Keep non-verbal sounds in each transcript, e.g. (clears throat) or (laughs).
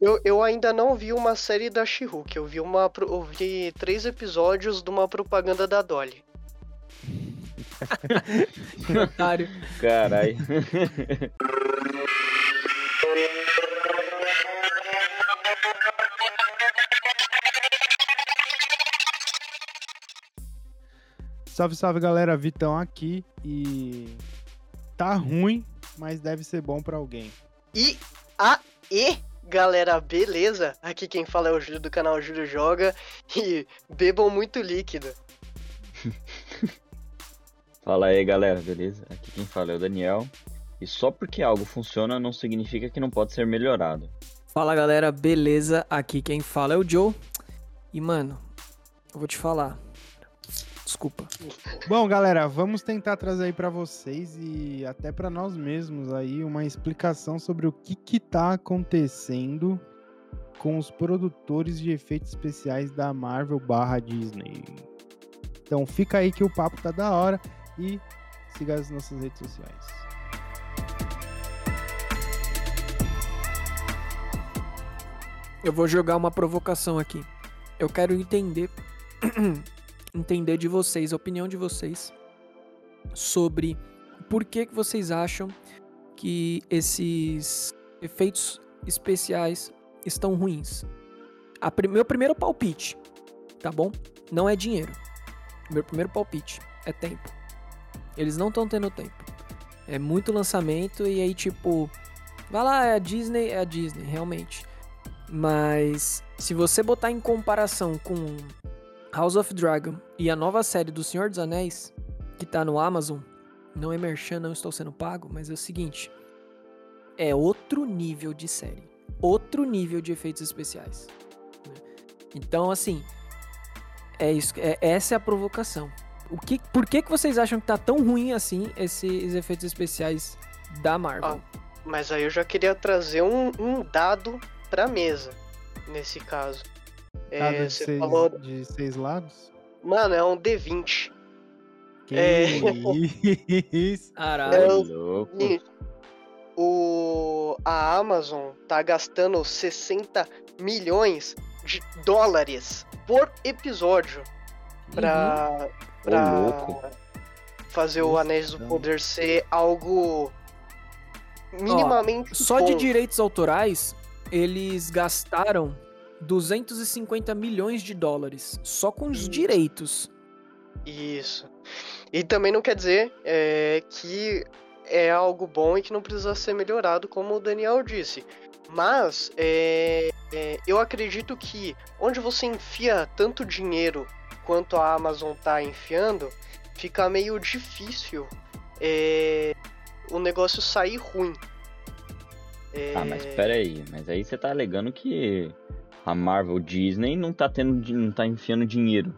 Eu, eu ainda não vi uma série da She-Hulk. Eu vi uma eu vi três episódios de uma propaganda da Dolly. Otário. Caralho. Salve, salve galera, Vitão aqui e tá ruim, mas deve ser bom pra alguém. E aê, galera, beleza? Aqui quem fala é o Júlio do canal Júlio Joga e bebam muito líquido. (laughs) Fala aí galera, beleza? Aqui quem fala é o Daniel. E só porque algo funciona não significa que não pode ser melhorado. Fala galera, beleza? Aqui quem fala é o Joe. E mano, eu vou te falar. Desculpa. Bom, galera, vamos tentar trazer aí para vocês e até para nós mesmos aí uma explicação sobre o que que tá acontecendo com os produtores de efeitos especiais da Marvel barra Disney. Então fica aí que o papo tá da hora e siga as nossas redes sociais. Eu vou jogar uma provocação aqui. Eu quero entender (clears throat) entender de vocês, a opinião de vocês sobre por que, vocês acham que esses efeitos especiais estão ruins. Meu primeiro palpite, tá bom? Não é dinheiro. Meu primeiro palpite é tempo. Eles não estão tendo tempo. É muito lançamento e aí, tipo, vai lá, é a Disney, é a Disney, realmente. Mas se você botar em comparação com House of Dragon e a nova série do Senhor dos Anéis, que tá no Amazon, não é merchan, não estou sendo pago, mas é o seguinte: é outro nível de série, outro nível de efeitos especiais. Né? Então, assim, é isso, é, essa é a provocação. O que, por que, que vocês acham que tá tão ruim assim esses efeitos especiais da Marvel? Ah, mas aí eu já queria trazer um, um dado pra mesa, nesse caso. Cada é, de, seis, falou... de seis lados? Mano, é um D20. Que é... isso? (laughs) Caralho. É o... A Amazon tá gastando 60 milhões de dólares por episódio pra, uhum. pra fazer o Anéis do Poder ser algo minimamente. Ó, só bom. de direitos autorais, eles gastaram 250 milhões de dólares só com os direitos. Isso. E também não quer dizer é, que é algo bom e que não precisa ser melhorado, como o Daniel disse. Mas é, é, eu acredito que onde você enfia tanto dinheiro quanto a Amazon tá enfiando, fica meio difícil é, o negócio sair ruim. Ah, mas peraí, mas aí você tá alegando que a Marvel Disney não tá tendo não tá enfiando dinheiro.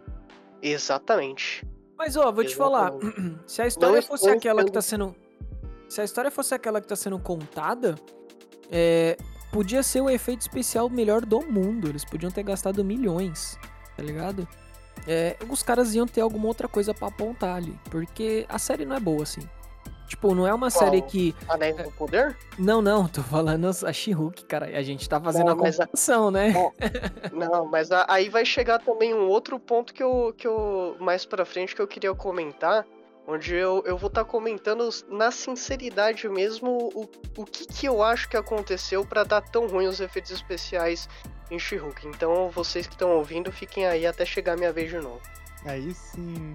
Exatamente. Mas ó, vou Exatamente. te falar, (clears throat) se a história não fosse aquela que tá sendo se a história fosse aquela que tá sendo contada, é, podia ser o efeito especial melhor do mundo. Eles podiam ter gastado milhões, tá ligado? É, os caras iam ter alguma outra coisa para apontar ali, porque a série não é boa assim. Tipo, não é uma Qual? série que. Anéis do Poder? Não, não, tô falando a She-Hulk, cara. A gente tá fazendo não, a comparação, a... né? (laughs) não, mas a, aí vai chegar também um outro ponto que eu, que eu. Mais pra frente que eu queria comentar. Onde eu, eu vou estar tá comentando na sinceridade mesmo o, o que, que eu acho que aconteceu para dar tão ruim os efeitos especiais em She-Hulk. Então, vocês que estão ouvindo, fiquem aí até chegar a minha vez de novo. Aí sim.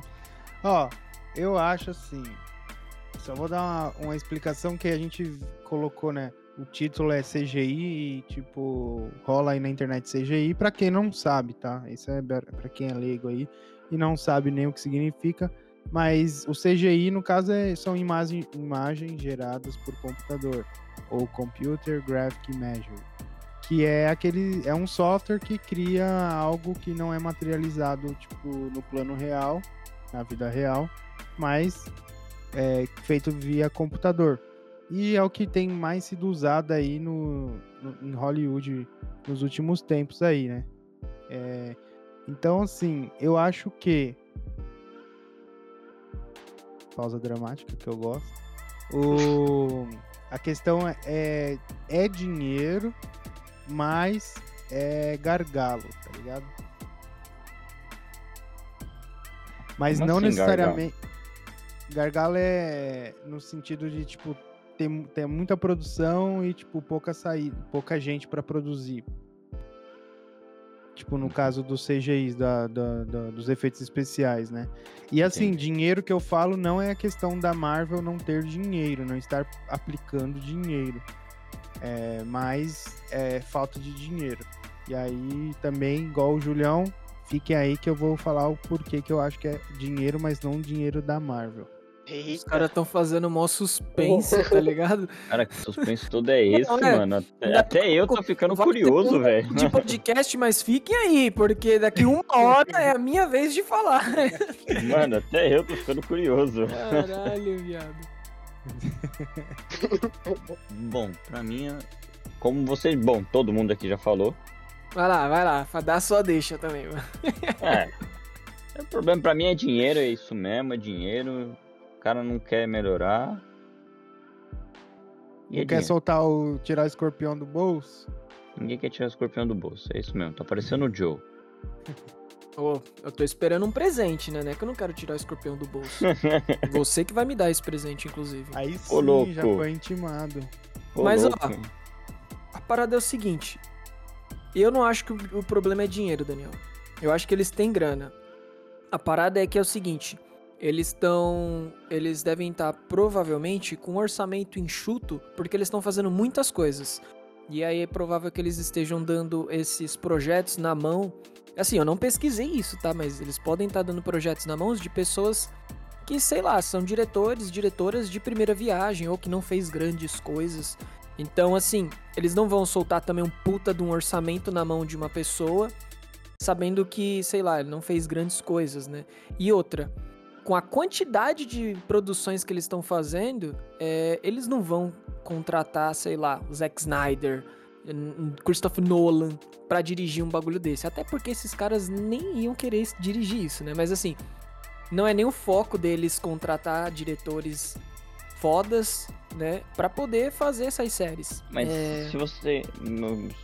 Ó, eu acho assim só vou dar uma, uma explicação que a gente colocou, né? O título é CGI e, tipo, rola aí na internet CGI para quem não sabe, tá? Isso é para quem é leigo aí e não sabe nem o que significa. Mas o CGI, no caso, é, são imagem, imagens geradas por computador, ou Computer Graphic Measure, que é aquele é um software que cria algo que não é materializado tipo no plano real, na vida real, mas é, feito via computador. E é o que tem mais sido usado aí no, no em Hollywood nos últimos tempos aí, né? É, então, assim, eu acho que. Pausa dramática que eu gosto. O, a questão é, é, é dinheiro, mais é gargalo, tá ligado? Mas Como não assim, necessariamente. Gargalo? É no sentido de, tipo, ter, ter muita produção e, tipo, pouca saída, pouca gente para produzir. Tipo, no caso dos CGIs, da, da, da, dos efeitos especiais, né? E assim, Entendi. dinheiro que eu falo não é a questão da Marvel não ter dinheiro, não estar aplicando dinheiro. É, mas é falta de dinheiro. E aí também, igual o Julião, fiquem aí que eu vou falar o porquê que eu acho que é dinheiro, mas não dinheiro da Marvel. Os Eita. caras tão fazendo mó suspense, tá (laughs) ligado? Cara, que suspense todo é esse, Não, é. mano? Até, Ainda até eu tô ficando curioso, velho. De podcast, mas fiquem aí, porque daqui uma (laughs) hora é a minha vez de falar. Mano, até eu tô ficando curioso. Caralho, viado. (laughs) Bom, pra mim, é- como vocês. Bom, todo mundo aqui já falou. Vai lá, vai lá, dá sua deixa também, mano. É. O problema pra mim é dinheiro, é isso mesmo, é dinheiro. O cara não quer melhorar. E é Não quer dinheiro. soltar o. tirar o escorpião do bolso? Ninguém quer tirar o escorpião do bolso. É isso mesmo, tá parecendo o Joe. (laughs) Ô, eu tô esperando um presente, né? Não é que eu não quero tirar o escorpião do bolso. (laughs) Você que vai me dar esse presente, inclusive. Aí sim, Ô, louco. já foi intimado. Ô, Mas, ó, louco. A parada é o seguinte. Eu não acho que o problema é dinheiro, Daniel. Eu acho que eles têm grana. A parada é que é o seguinte. Eles estão. Eles devem estar provavelmente com um orçamento enxuto, porque eles estão fazendo muitas coisas. E aí é provável que eles estejam dando esses projetos na mão. Assim, eu não pesquisei isso, tá? Mas eles podem estar dando projetos na mão de pessoas que, sei lá, são diretores, diretoras de primeira viagem ou que não fez grandes coisas. Então, assim, eles não vão soltar também um puta de um orçamento na mão de uma pessoa, sabendo que, sei lá, ele não fez grandes coisas, né? E outra, com a quantidade de produções que eles estão fazendo, é, eles não vão contratar, sei lá, Zack Snyder, Christopher Nolan pra dirigir um bagulho desse. Até porque esses caras nem iam querer dirigir isso, né? Mas assim, não é nem o foco deles contratar diretores fodas, né? Pra poder fazer essas séries. Mas É, se você.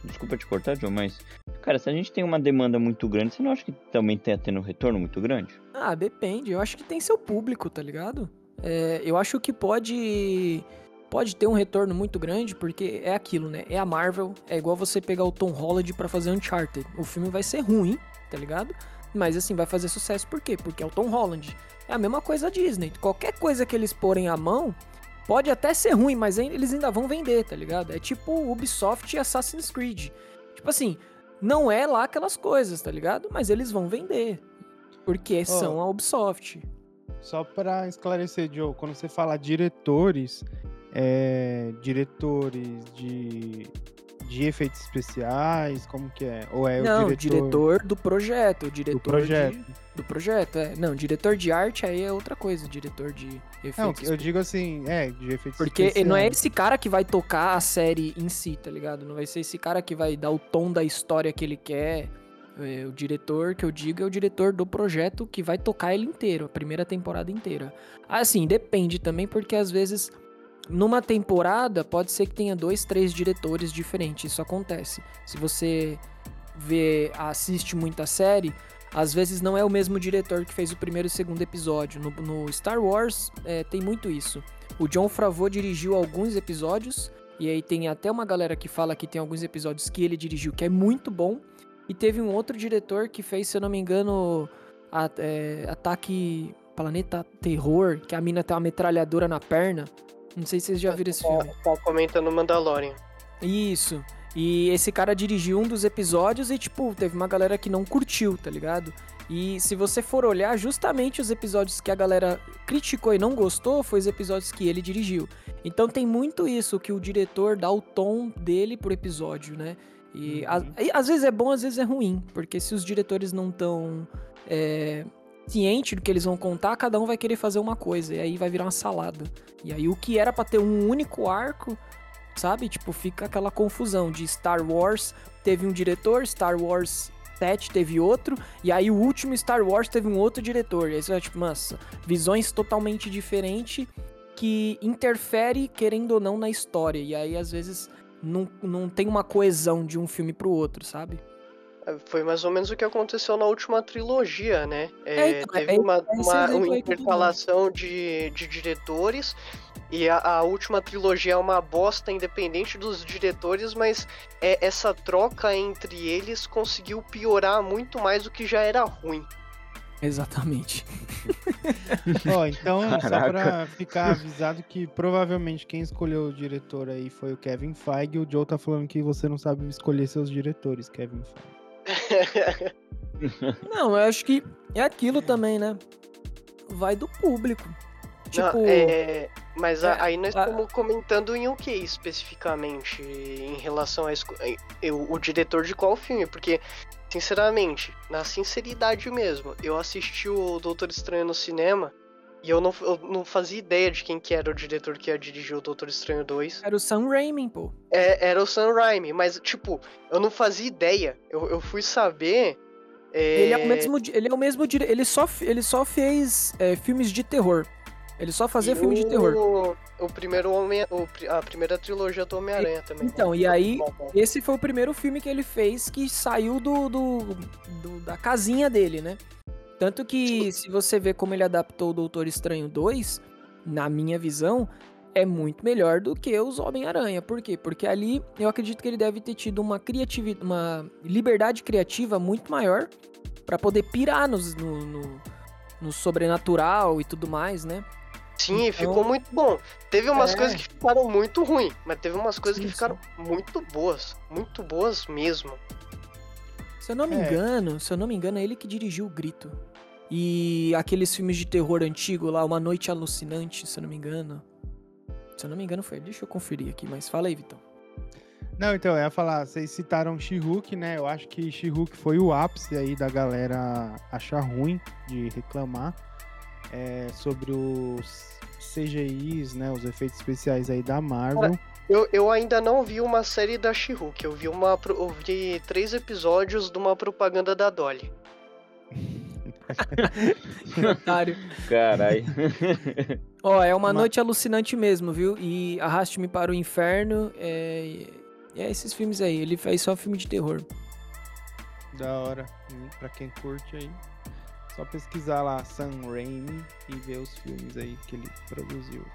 Desculpa te cortar, Joe, mas. Cara, se a gente tem uma demanda muito grande, você não acha que também tá tendo um retorno muito grande? Ah, depende. Eu acho que tem seu público, tá ligado? É, eu acho que pode pode ter um retorno muito grande, porque é aquilo, né? É a Marvel, é igual você pegar o Tom Holland pra fazer Uncharted. O filme vai ser ruim, tá ligado? Mas assim, vai fazer sucesso por quê? Porque é o Tom Holland. É a mesma coisa a Disney. Qualquer coisa que eles porem a mão, pode até ser ruim, mas eles ainda vão vender, tá ligado? É tipo Ubisoft e Assassin's Creed. Tipo assim, não é lá aquelas coisas, tá ligado? Mas eles vão vender. Porque são a Ubisoft. Só pra esclarecer, Joe, quando você fala diretores, é diretores de, de efeitos especiais, como que é? Ou é não, o diretor, diretor do projeto. O diretor do projeto? de- do projeto, é. Não, diretor de arte aí é outra coisa. Diretor de efeitos Não, eu digo assim, é, de efeitos Porque especiais. não é esse cara que vai tocar a série em si, tá ligado? Não vai ser esse cara que vai dar o tom da história que ele quer. É, o diretor que eu digo é o diretor do projeto que vai tocar ele inteiro, a primeira temporada inteira. Assim, depende também, porque às vezes numa temporada pode ser que tenha dois, três diretores diferentes. Isso acontece. Se você vê, assiste muita série, às vezes não é o mesmo diretor que fez o primeiro e segundo episódio. No, no Star Wars é, tem muito isso. O John Favreau dirigiu alguns episódios, e aí tem até uma galera que fala que tem alguns episódios que ele dirigiu que é muito bom. E teve um outro diretor que fez, se eu não me engano, a- é, Ataque Planeta Terror, que a mina tem uma metralhadora na perna. Não sei se vocês já viram esse filme. Tá comentando Mandalorian. Isso. E esse cara dirigiu um dos episódios e, tipo, teve uma galera que não curtiu, tá ligado? E se você for olhar, justamente os episódios que a galera criticou e não gostou, foi os episódios que ele dirigiu. Então tem muito isso, que o diretor dá o tom dele pro episódio, né? E Uhum. a- e às vezes é bom, às vezes é ruim, porque se os diretores não estão é, cientes do que eles vão contar, cada um vai querer fazer uma coisa, e aí vai virar uma salada. E aí o que era pra ter um único arco sabe? Tipo, fica aquela confusão de Star Wars teve um diretor, Star Wars 7 teve outro, e aí o último Star Wars teve um outro diretor. E aí você vai, tipo, nossa, visões totalmente diferentes que interfere, querendo ou não, na história. E aí, às vezes, não, não tem uma coesão de um filme pro outro, sabe? É, foi mais ou menos o que aconteceu na última trilogia, né? É, é então, teve é, uma, uma, uma intercalação de, de diretores e a, a, última trilogia é uma bosta independente dos diretores, mas é, essa troca entre eles conseguiu piorar muito mais do que já era ruim. Exatamente. (laughs) Ó, oh, então, Caraca. só pra ficar avisado que provavelmente quem escolheu o diretor aí foi o Kevin Feige, e o Joe tá falando que você não sabe escolher seus diretores, Kevin Feige. (laughs) não, eu acho que é aquilo também, né? Vai do público. Tipo. Não, é... Mas é, aí nós estamos comentando em o que especificamente em relação a eu, o diretor de qual filme? Porque, sinceramente, na sinceridade mesmo, eu assisti o Doutor Estranho no cinema e eu não, eu não fazia ideia de quem que era o diretor que ia dirigir o Doutor Estranho 2. Era o Sam Raimi, pô. É, era o Sam Raimi, mas, tipo, eu não fazia ideia. Eu, eu fui saber. É... Ele é o mesmo. Ele é o mesmo. Ele só, ele só fez é, filmes de terror. Ele só fazia e filme o, de terror. O primeiro Homem, o, a primeira trilogia do Homem-Aranha também. Então, e aí, esse foi o primeiro filme que ele fez que saiu do, do, do da casinha dele, né? Tanto que, se você vê como ele adaptou o Doutor Estranho 2, na minha visão, é muito melhor do que os Homem-Aranha. Por quê? Porque ali eu acredito que ele deve ter tido uma criatividade, uma liberdade criativa muito maior para poder pirar no, no, no sobrenatural e tudo mais, né? Sim, então... ficou muito bom. Teve umas é. coisas que ficaram muito ruins, mas teve umas coisas que ficaram muito boas. Muito boas mesmo. Se eu não me é. engano, se eu não me engano, é ele que dirigiu o Grito. E aqueles filmes de terror antigo lá, Uma Noite Alucinante, se eu não me engano. Se eu não me engano, foi. Deixa eu conferir aqui, mas fala aí, Vitão. Não, então, eu ia falar, vocês citaram she né? Eu acho que she foi o ápice aí da galera achar ruim de reclamar é, sobre os CGIs, né, os efeitos especiais aí da Marvel. Eu, eu ainda não vi uma série da she eu vi uma eu vi três episódios de uma propaganda da Dolly. (laughs) Otário. Caralho. (laughs) Ó, é uma, uma noite alucinante mesmo, viu? E Arraste-me para o Inferno. É... é esses filmes aí. Ele faz só filme de terror. Da hora. E pra quem curte aí. Só pesquisar lá Sam Raimi e ver os filmes aí que ele produziu.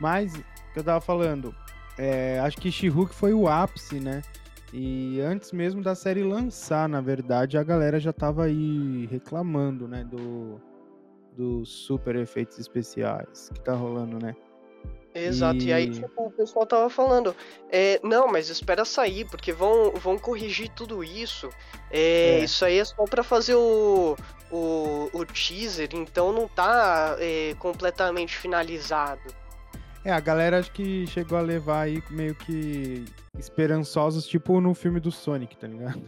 Mas, o que eu tava falando, é, acho que she foi o ápice, né? E antes mesmo da série lançar, na verdade, a galera já tava aí reclamando, né? Do, dos super efeitos especiais que tá rolando, né? Exato, e... e, aí tipo, o pessoal tava falando, é, não, mas espera sair, porque vão, vão corrigir tudo isso. É, é. Isso aí é só pra fazer o, o, o teaser, então não tá é, completamente finalizado. É, a galera acho que chegou a levar aí meio que esperançosos, tipo no filme do Sonic, tá ligado?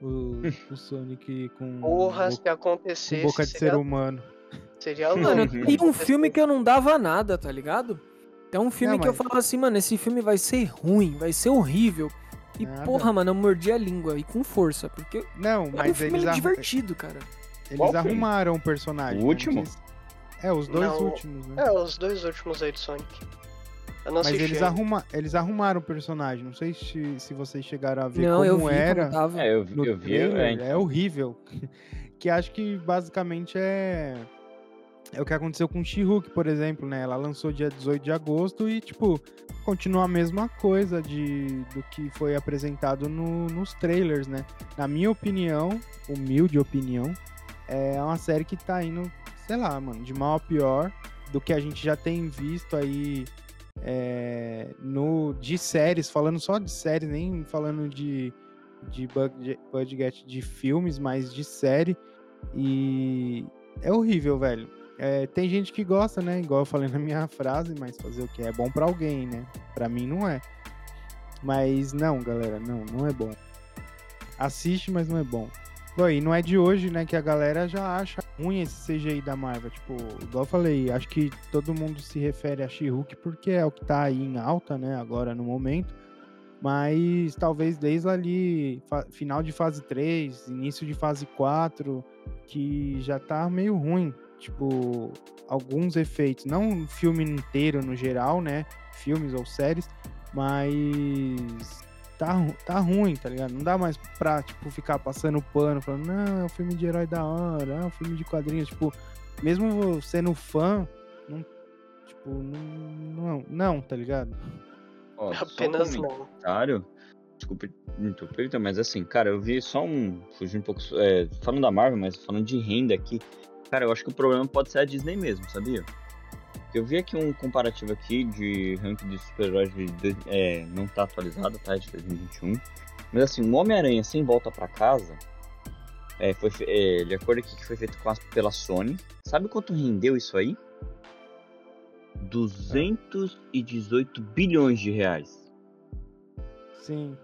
O, (laughs) o Sonic com. Porra, se acontecesse. Com boca de seria... ser humano. Seria Mano, tem um filme que eu não dava nada, tá ligado? É um filme que eu falava assim, mano, esse filme vai ser ruim, vai ser horrível. E Nada. porra, mano, eu mordi a língua e com força, porque não, mas um filme eles divertido, cara. Eles Qual arrumaram o personagem. O último? É, os dois não, últimos, né? É, os dois últimos aí de Sonic. Mas eles, arruma, eles arrumaram o personagem. Não sei se, se vocês chegaram a ver não, como eu vi era. Como tava. É, eu vi, eu vi trailer, é, é horrível. (laughs) que acho que basicamente é é o que aconteceu com She-Hulk, por exemplo, né? Ela lançou dia 18 de agosto e, tipo, continua a mesma coisa de, do que foi apresentado no, nos trailers, né? Na minha opinião, humilde opinião, é uma série que tá indo, sei lá, mano, de mal a pior do que a gente já tem visto aí é, no, de séries, falando só de séries, nem falando de, de budget de filmes, mas de série. E é horrível, velho é, tem gente que gosta, né? Igual eu falei na minha frase, mas fazer o que? É bom para alguém, né? Para mim não é. Mas não, galera, não, não é bom. Assiste, mas não é bom. Bom, e não é de hoje, né, que a galera já acha ruim esse CGI da Marvel. Tipo, igual eu falei, acho que todo mundo se refere a She-Hulk porque é o que tá aí em alta, né, agora no momento. Mas talvez desde ali, final de fase 3, início de fase 4, que já tá meio ruim tipo, alguns efeitos, não um filme inteiro no geral, né? Filmes ou séries, Mas tá, tá ruim, tá ligado? Não dá mais pra, tipo, ficar passando pano, falando, não, é um filme de herói da hora, é um filme de quadrinhos, tipo, mesmo sendo fã, não, tipo, não, não, não tá ligado? Ó, Apenas um não. comentário. Desculpa interromper, mas assim, cara, eu vi só um. Fugir um pouco. é, falando da Marvel, mas falando de renda aqui. Cara, eu acho que o problema pode ser a Disney mesmo, sabia? Eu vi aqui um comparativo aqui de ranking de super-heróis de, dois- é, não tá atualizado, tá? De 2021. Mas assim, o Homem-Aranha sem volta pra casa. É, foi, é, de acordo aqui que foi feito com a- pela Sony. Sabe quanto rendeu isso aí? 218 bilhões de reais. Sim.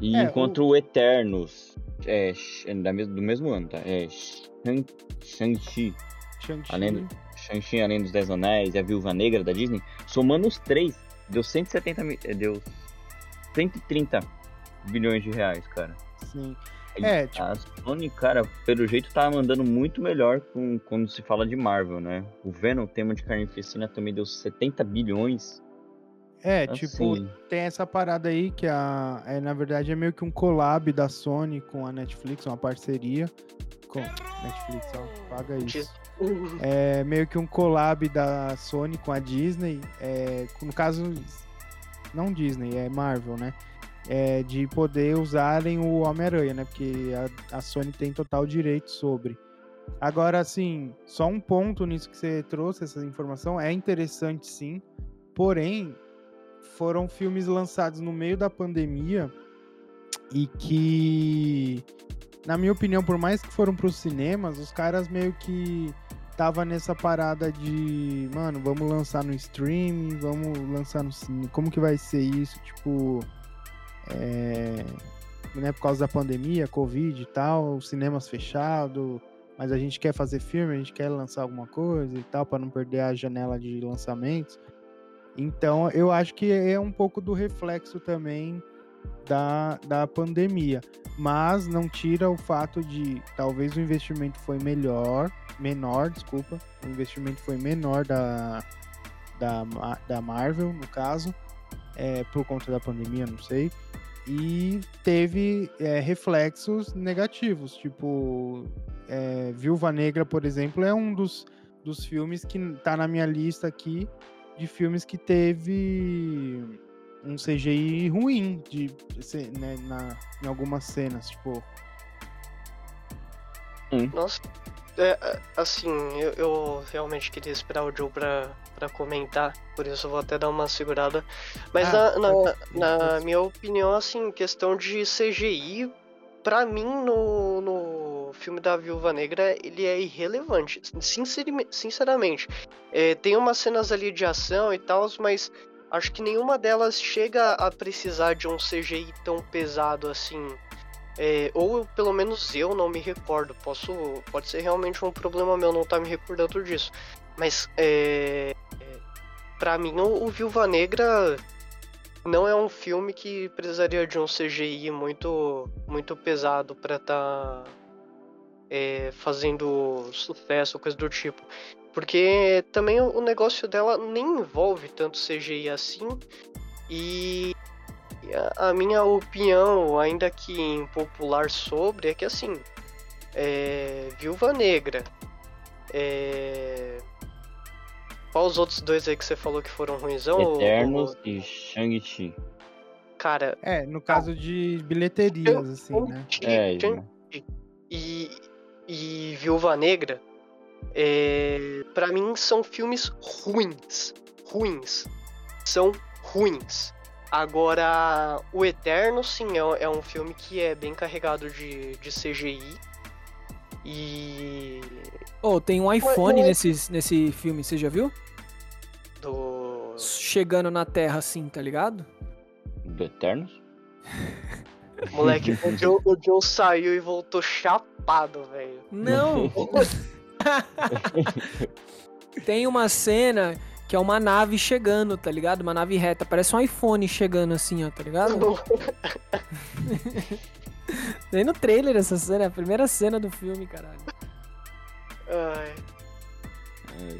E É, enquanto o Eternos é, é da mes- do mesmo ano, tá? É Shang- Shang-Chi, Shang-Chi. Além do- Shang-Chi Além dos Dez Anéis e a Viúva Negra da Disney, somando os três, deu 170 mi- eh, deu 130 bilhões de reais, cara. Sim. É, tipo- A Sony, cara, pelo jeito tá mandando muito melhor com, quando se fala de Marvel, né? O Venom, tema de carnificina, também deu 70 bilhões. É, tipo, Assim, tem essa parada aí que a, é, na verdade é meio que um collab da Sony com a Netflix, uma parceria com Netflix, ó, paga isso. É meio que um collab da Sony com a Disney, é, no caso não Disney, é Marvel, né? É, de poder usarem o Homem-Aranha, né? Porque a, a Sony tem total direito sobre. Agora, assim, só um ponto nisso que você trouxe, essa informação, é interessante sim, porém, foram filmes lançados no meio da pandemia e que, na minha opinião, por mais que foram para os cinemas, os caras meio que tava nessa parada de, mano, vamos lançar no streaming, vamos lançar no cinema, como que vai ser isso, tipo, é, né, por causa da pandemia, Covid e tal, os cinemas fechados, mas a gente quer fazer filme, a gente quer lançar alguma coisa e tal, para não perder a janela de lançamentos. Então, eu acho que é um pouco do reflexo também da, da pandemia. Mas não tira o fato de talvez o investimento foi melhor, menor, desculpa. O investimento foi menor da, da, da Marvel, no caso, é, por conta da pandemia, não sei. E teve é, reflexos negativos, tipo, é, Viúva Negra, por exemplo, é um dos, dos filmes que tá na minha lista aqui de filmes que teve um CGI ruim de, né, na, em algumas cenas, tipo. Nossa, é, é, assim, eu, eu realmente queria esperar o Joe pra, pra comentar, por isso eu vou até dar uma segurada. Mas Ah, na, na, pode- na pode- minha opinião, assim, questão de CGI, pra mim, no, no filme da Viúva Negra, ele é irrelevante, sincerime- sinceramente. É, tem umas cenas ali de ação e tal, mas acho que nenhuma delas chega a precisar de um CGI tão pesado assim. É, ou pelo menos eu não me recordo. Posso, pode ser realmente um problema meu não estar me recordando disso. Mas é, é, para mim o, o Viúva Negra não é um filme que precisaria de um CGI muito muito pesado para estar fazendo sucesso, coisa do tipo. Porque também o, negócio dela nem envolve tanto CGI assim. E a, minha opinião, ainda que impopular sobre, é que assim, é, Viúva Negra, é, qual os outros dois aí que você falou que foram ruimzão? ô- Eternos ô- e Shang-Chi. Cara, É, no caso de bilheterias, assim, né? É, e, e Viúva Negra, é, para mim são filmes ruins, ruins, são ruins. Agora, o Eterno, sim, é, é um filme que é bem carregado de, de CGI. E. Oh, tem um iPhone Ué, nesse, nesse filme, você já viu? Do. Chegando na Terra assim, tá ligado? Do Eternos? Moleque, (laughs) o Joe, o Joe saiu e voltou chapado, velho. Não! (laughs) (laughs) tem uma cena que é uma nave chegando, tá ligado? Uma nave reta, parece um iPhone chegando assim, ó, tá ligado? (laughs) Tem no trailer essa cena, é a primeira cena do filme, caralho. Ai, Ai.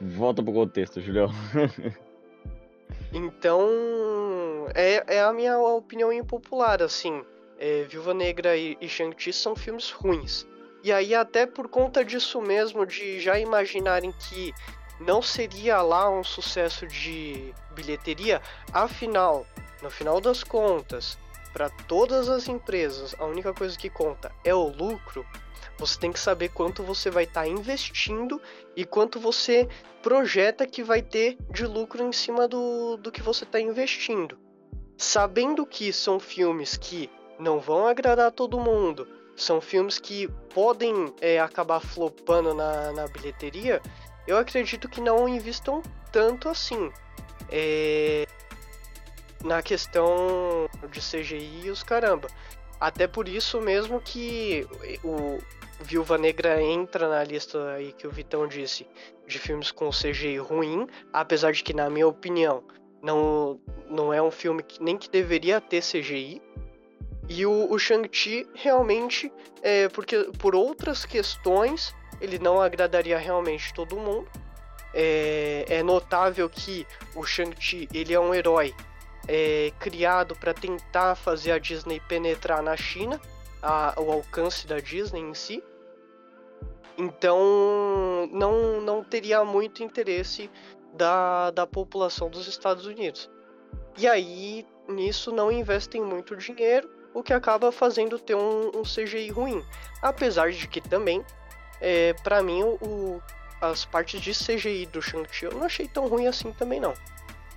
Volta pro contexto, Julião. (laughs) Então, é, é a minha opinião impopular, assim. É, Viúva Negra e, e Shang-Chi são filmes ruins. E aí, até por conta disso mesmo, de já imaginarem que não seria lá um sucesso de bilheteria, afinal, no final das contas, para todas as empresas, a única coisa que conta é o lucro. Você tem que saber quanto você vai estar tá investindo e quanto você projeta que vai ter de lucro em cima do, do que você está investindo. Sabendo que são filmes que não vão agradar todo mundo, são filmes que podem é, acabar flopando na, na bilheteria, eu acredito que não investam tanto assim. É, na questão de CGI e os caramba. Até por isso mesmo que o Viúva Negra entra na lista aí que o Vitão disse de filmes com CGI ruim, apesar de que na minha opinião não, não é um filme que nem que deveria ter CGI. E o, o Shang-Chi realmente, é, porque por outras questões, ele não agradaria realmente todo mundo. É, é notável que o Shang-Chi ele é um herói é, criado para tentar fazer a Disney penetrar na China, a, o alcance da Disney em si. Então não, não teria muito interesse da, da população dos Estados Unidos. E aí nisso não investem muito dinheiro, o que acaba fazendo ter um, um CGI ruim. Apesar de que também, é, para mim, o, as partes de CGI do Shang-Chi eu não achei tão ruim assim também não.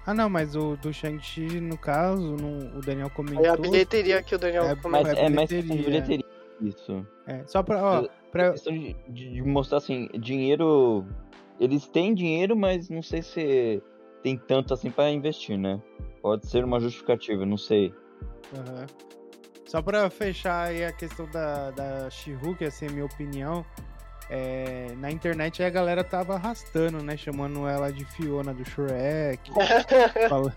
Ah, não, mas o do Shang-Chi, no caso, no, o Daniel comentou. É a bilheteria que o Daniel é, comentou. Mas é, mais bilheteria. bilheteria. Isso. É, só pra. Ó, é, pra... questão de, de, mostrar assim, dinheiro. Eles têm dinheiro, mas não sei se tem tanto assim para investir, né? Pode ser uma justificativa, não sei. Uhum. Só pra fechar aí a questão da, da She-Hulk, assim, minha opinião. É, na internet a galera tava arrastando, né? Chamando ela de Fiona do Shrek. (laughs) fal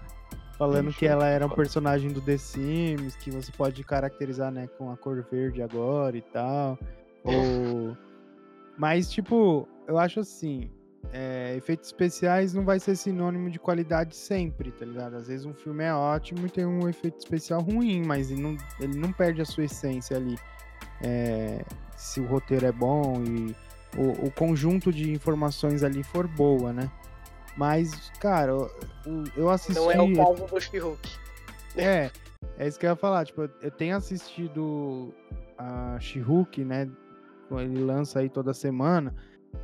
falando que ela era um personagem do The Sims, que você pode caracterizar, né, com a cor verde agora e tal. (laughs) Ou... Mas, tipo, eu acho assim. É, efeitos especiais não vai ser sinônimo de qualidade sempre, tá ligado? Às vezes um filme é ótimo e tem um efeito especial ruim, mas ele não, ele não perde a sua essência ali. É, se o roteiro é bom e o, o, conjunto de informações ali for boa, né? Mas, cara, eu, eu assisti. Não é o caso do she (laughs) É, é isso que eu ia falar. Tipo, eu tenho assistido a she né? Ele lança aí toda semana.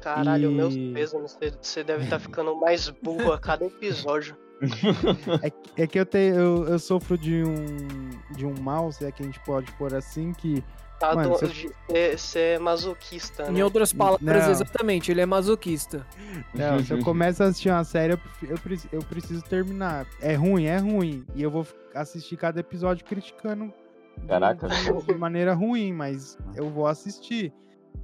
Caralho, e... meus pesos, você deve estar tá ficando mais burro a cada episódio. (laughs) é, é, que eu, tenho, eu, eu, sofro de um, de um mal, se é que a gente pode pôr assim, que Tá Mano, você... é masoquista, né? Em outras palavras, não. exatamente, ele é masoquista. Não, se eu (laughs) começo a assistir uma série, eu, eu, eu preciso terminar. É ruim, é ruim. E eu vou assistir cada episódio criticando Caraca. De, de maneira ruim, mas eu vou assistir.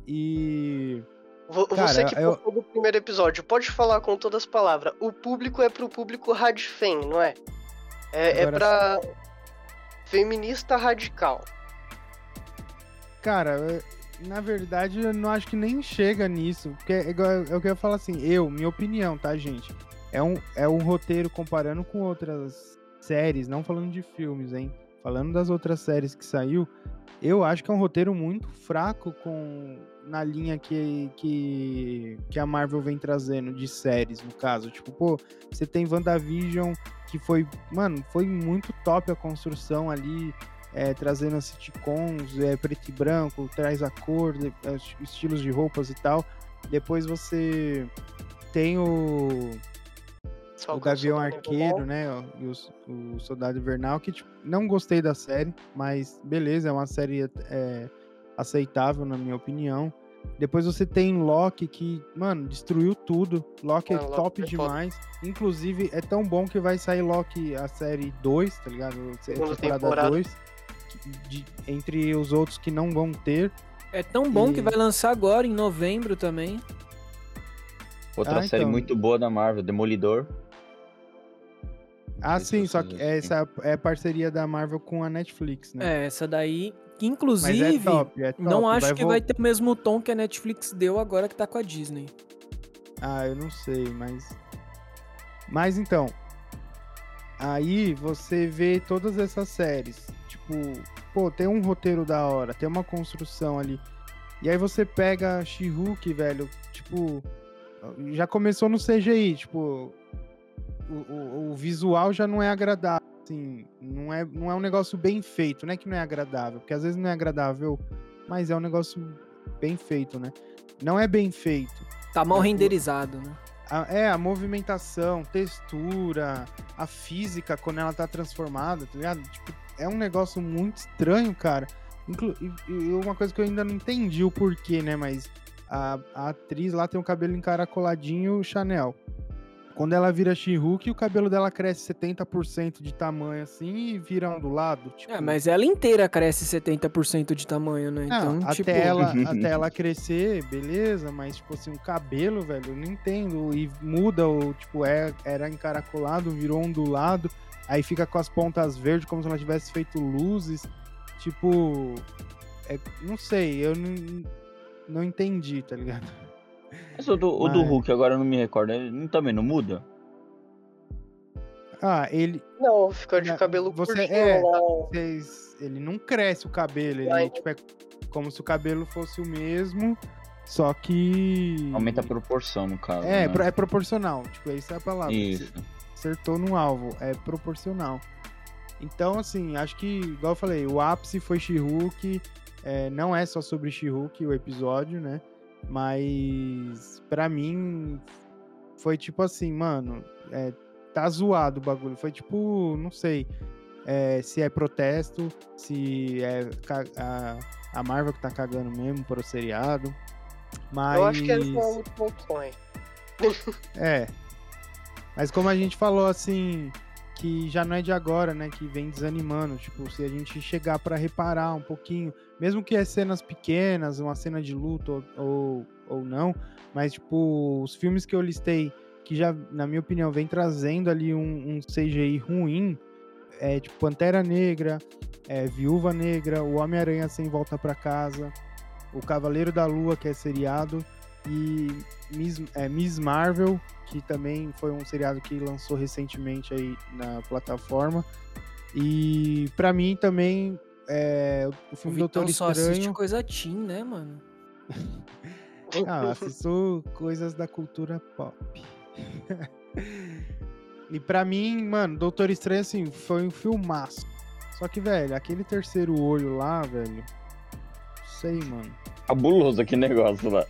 E. Você que eu... do primeiro episódio, pode falar com todas as palavras. O público é pro público radfem, não é? É, é pra feminista radical. Cara, na verdade, eu não acho que nem chega nisso. Porque é, é o que eu falo assim, eu, minha opinião, tá, gente? É um, é um roteiro comparando com outras séries, não falando de filmes, hein? Falando das outras séries que saiu, eu acho que é um roteiro muito fraco com na linha que, que, que a Marvel vem trazendo de séries, no caso. Tipo, pô, você tem WandaVision, que foi, mano, foi muito top a construção ali é, trazendo sitcoms, é, preto e branco, traz a cor, é, estilos de roupas e tal. Depois você tem o, Só o Gavião Arqueiro, né? E o, o Soldado Invernal, que tipo, não gostei da série, mas beleza, é uma série é, aceitável, na minha opinião. Depois você tem Loki, que, mano, destruiu tudo. Loki é, é top Loki demais. É Inclusive, é tão bom que vai sair Loki a série 2, tá ligado? Segunda temporada 2 de, entre os outros que não vão ter. É tão bom e... que vai lançar agora, em novembro também. Outra ah, série então... muito boa da Marvel, Demolidor. Ah, sim, só que essa é parceria da Marvel com a Netflix, né? É, essa daí, que inclusive, é top, é top. não acho vai que vai ter o mesmo tom que a Netflix deu agora que tá com a Disney. Ah, eu não sei, mas... Mas então, Aí você vê todas essas séries. Tipo, pô, tem um roteiro da hora, tem uma construção ali. E aí você pega She-Hulk, velho, tipo, já começou no CGI, tipo, o, o, o, visual já não é agradável, assim, não é, não é um negócio bem feito, não é que não é agradável, porque às vezes não é agradável, mas é um negócio bem feito, né? Não é bem feito. Tá mal renderizado, né? A, é, a movimentação, textura, a física quando ela tá transformada, tá ligado? Tipo, é um negócio muito estranho, cara. Inclu e, uma coisa que eu ainda não entendi o porquê, né? Mas a, a atriz lá tem um cabelo encaracoladinho Chanel. Quando ela vira She-Hulk, o cabelo dela cresce 70% de tamanho assim e vira ondulado. Tipo... É, mas ela inteira cresce 70% de tamanho, né? Então, até, tipo... ela, (laughs) até ela crescer, beleza, mas tipo assim, o cabelo, velho, eu não entendo. E muda, o, tipo, é, era encaracolado, virou ondulado, aí fica com as pontas verdes como se ela tivesse feito luzes. Tipo, é, não sei, eu não, não entendi, tá ligado? Mas o do, Mas... o do Hulk, agora eu não me recordo, ele também não muda? Ah, ele. Não, fica de cabelo você, é, vocês, Ele não cresce o cabelo, ele tipo, é como se o cabelo fosse o mesmo, só que. Aumenta a proporção, no caso. É, né? é proporcional. Tipo, essa é a palavra. Isso. Acertou no alvo, é proporcional. Então, assim, acho que, igual eu falei, o ápice foi She-Hulk. É, não é só sobre She-Hulk o episódio, né? Mas para mim foi tipo assim, mano, é, tá zoado o bagulho. Foi tipo, não sei é, se é protesto, se é a, a Marvel que tá cagando mesmo para o seriado. Mas. Eu acho que eles vão muito bom (laughs) É. Mas como a gente falou assim, que já não é de agora, né? Que vem desanimando. Tipo, se a gente chegar para reparar um pouquinho, mesmo que é cenas pequenas, uma cena de luta ou, ou, ou, não, mas, tipo, os filmes que eu listei, que já, na minha opinião, vem trazendo ali um, um CGI ruim, é tipo Pantera Negra, é, Viúva Negra, O Homem-Aranha Sem Volta para Casa, O Cavaleiro da Lua, que é seriado, e Miss, é, Miss Marvel, que também foi um seriado que lançou recentemente aí na plataforma. E para mim também é, o filme o Doutor só Estranho... assiste coisa teen, né, mano? (laughs) ah, assisto coisas da cultura pop. (laughs) e para mim, mano, Doutor Estranho assim foi um filmaço. Só que, velho, aquele terceiro olho lá, velho, sei, mano. Cabuloso aquele negócio lá.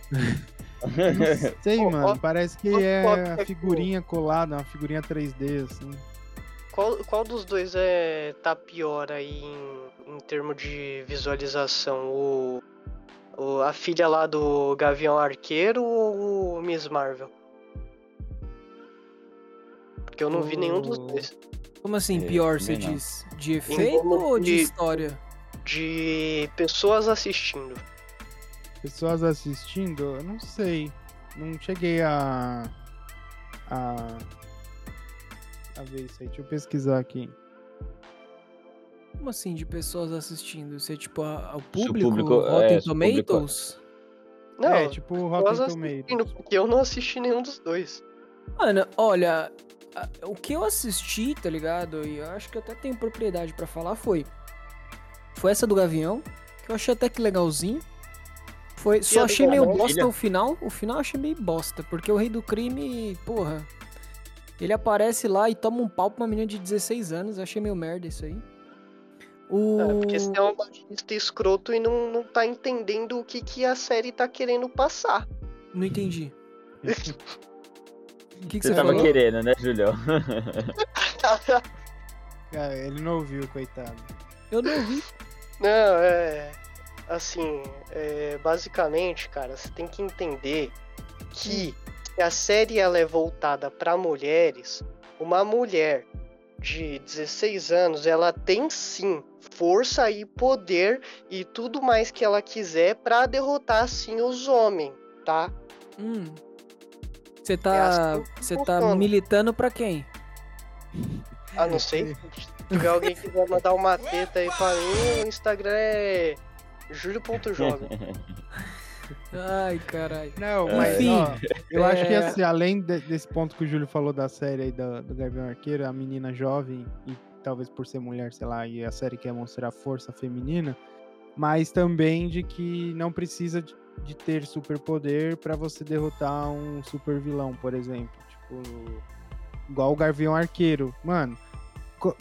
Não sei, (laughs) mano. Parece que é a figurinha colada, uma figurinha 3D, assim. Qual, qual dos dois é tá pior aí em, em termos de visualização? O, o, a filha lá do Gavião Arqueiro ou o Miss Marvel? Porque eu não o... vi nenhum dos dois. Como assim, é, pior, você diz? De efeito ou de, de história? De pessoas assistindo pessoas assistindo, eu não sei. Não cheguei a. a. a ver isso aí. Deixa eu pesquisar aqui. Como assim, de pessoas assistindo? Você, tipo, ao público? público Rotten é, Tomatoes? Público... Não, é, tipo Rotten Tomatoes. Porque eu não assisti nenhum dos dois. Mano, olha, o que eu assisti, tá ligado? E eu acho que eu até tenho propriedade para falar foi. Foi essa do Gavião, que eu achei até que legalzinho. Foi, só achei meio bosta o final. O final eu achei meio bosta, porque o rei do crime, porra. Ele aparece lá e toma um pau pra uma menina de 16 anos. Eu achei meio merda isso aí. O... É, porque você é um bagista escroto e não, não tá entendendo o que, que a série tá querendo passar. Não entendi. (laughs) O que, que você, você tava falou? querendo, né, Julião? (laughs) Cara, ele não ouviu, coitado. Eu não ouvi. Não, é assim, é, basicamente, cara, você tem que entender que se a série ela é voltada para mulheres, uma mulher de 16 anos, ela tem sim força e poder e tudo mais que ela quiser para derrotar sim os homens, tá? Hum. Você tá, é assim você tá militando para quem? Ah, não sei. Se tiver alguém que quiser mandar uma teta aí pra mim, o Instagram é Júlio.joga. (laughs) Ai, caralho. Não, É. mas Enfim, ó, eu acho que é- assim, além de- desse ponto que o Júlio falou da série aí do, do Gavião Arqueiro, a menina jovem, e talvez por ser mulher, sei lá, e a série quer mostrar força feminina, mas também de que não precisa de, de ter superpoder pra você derrotar um super vilão, por exemplo. Tipo, igual o Gavião Arqueiro. Mano,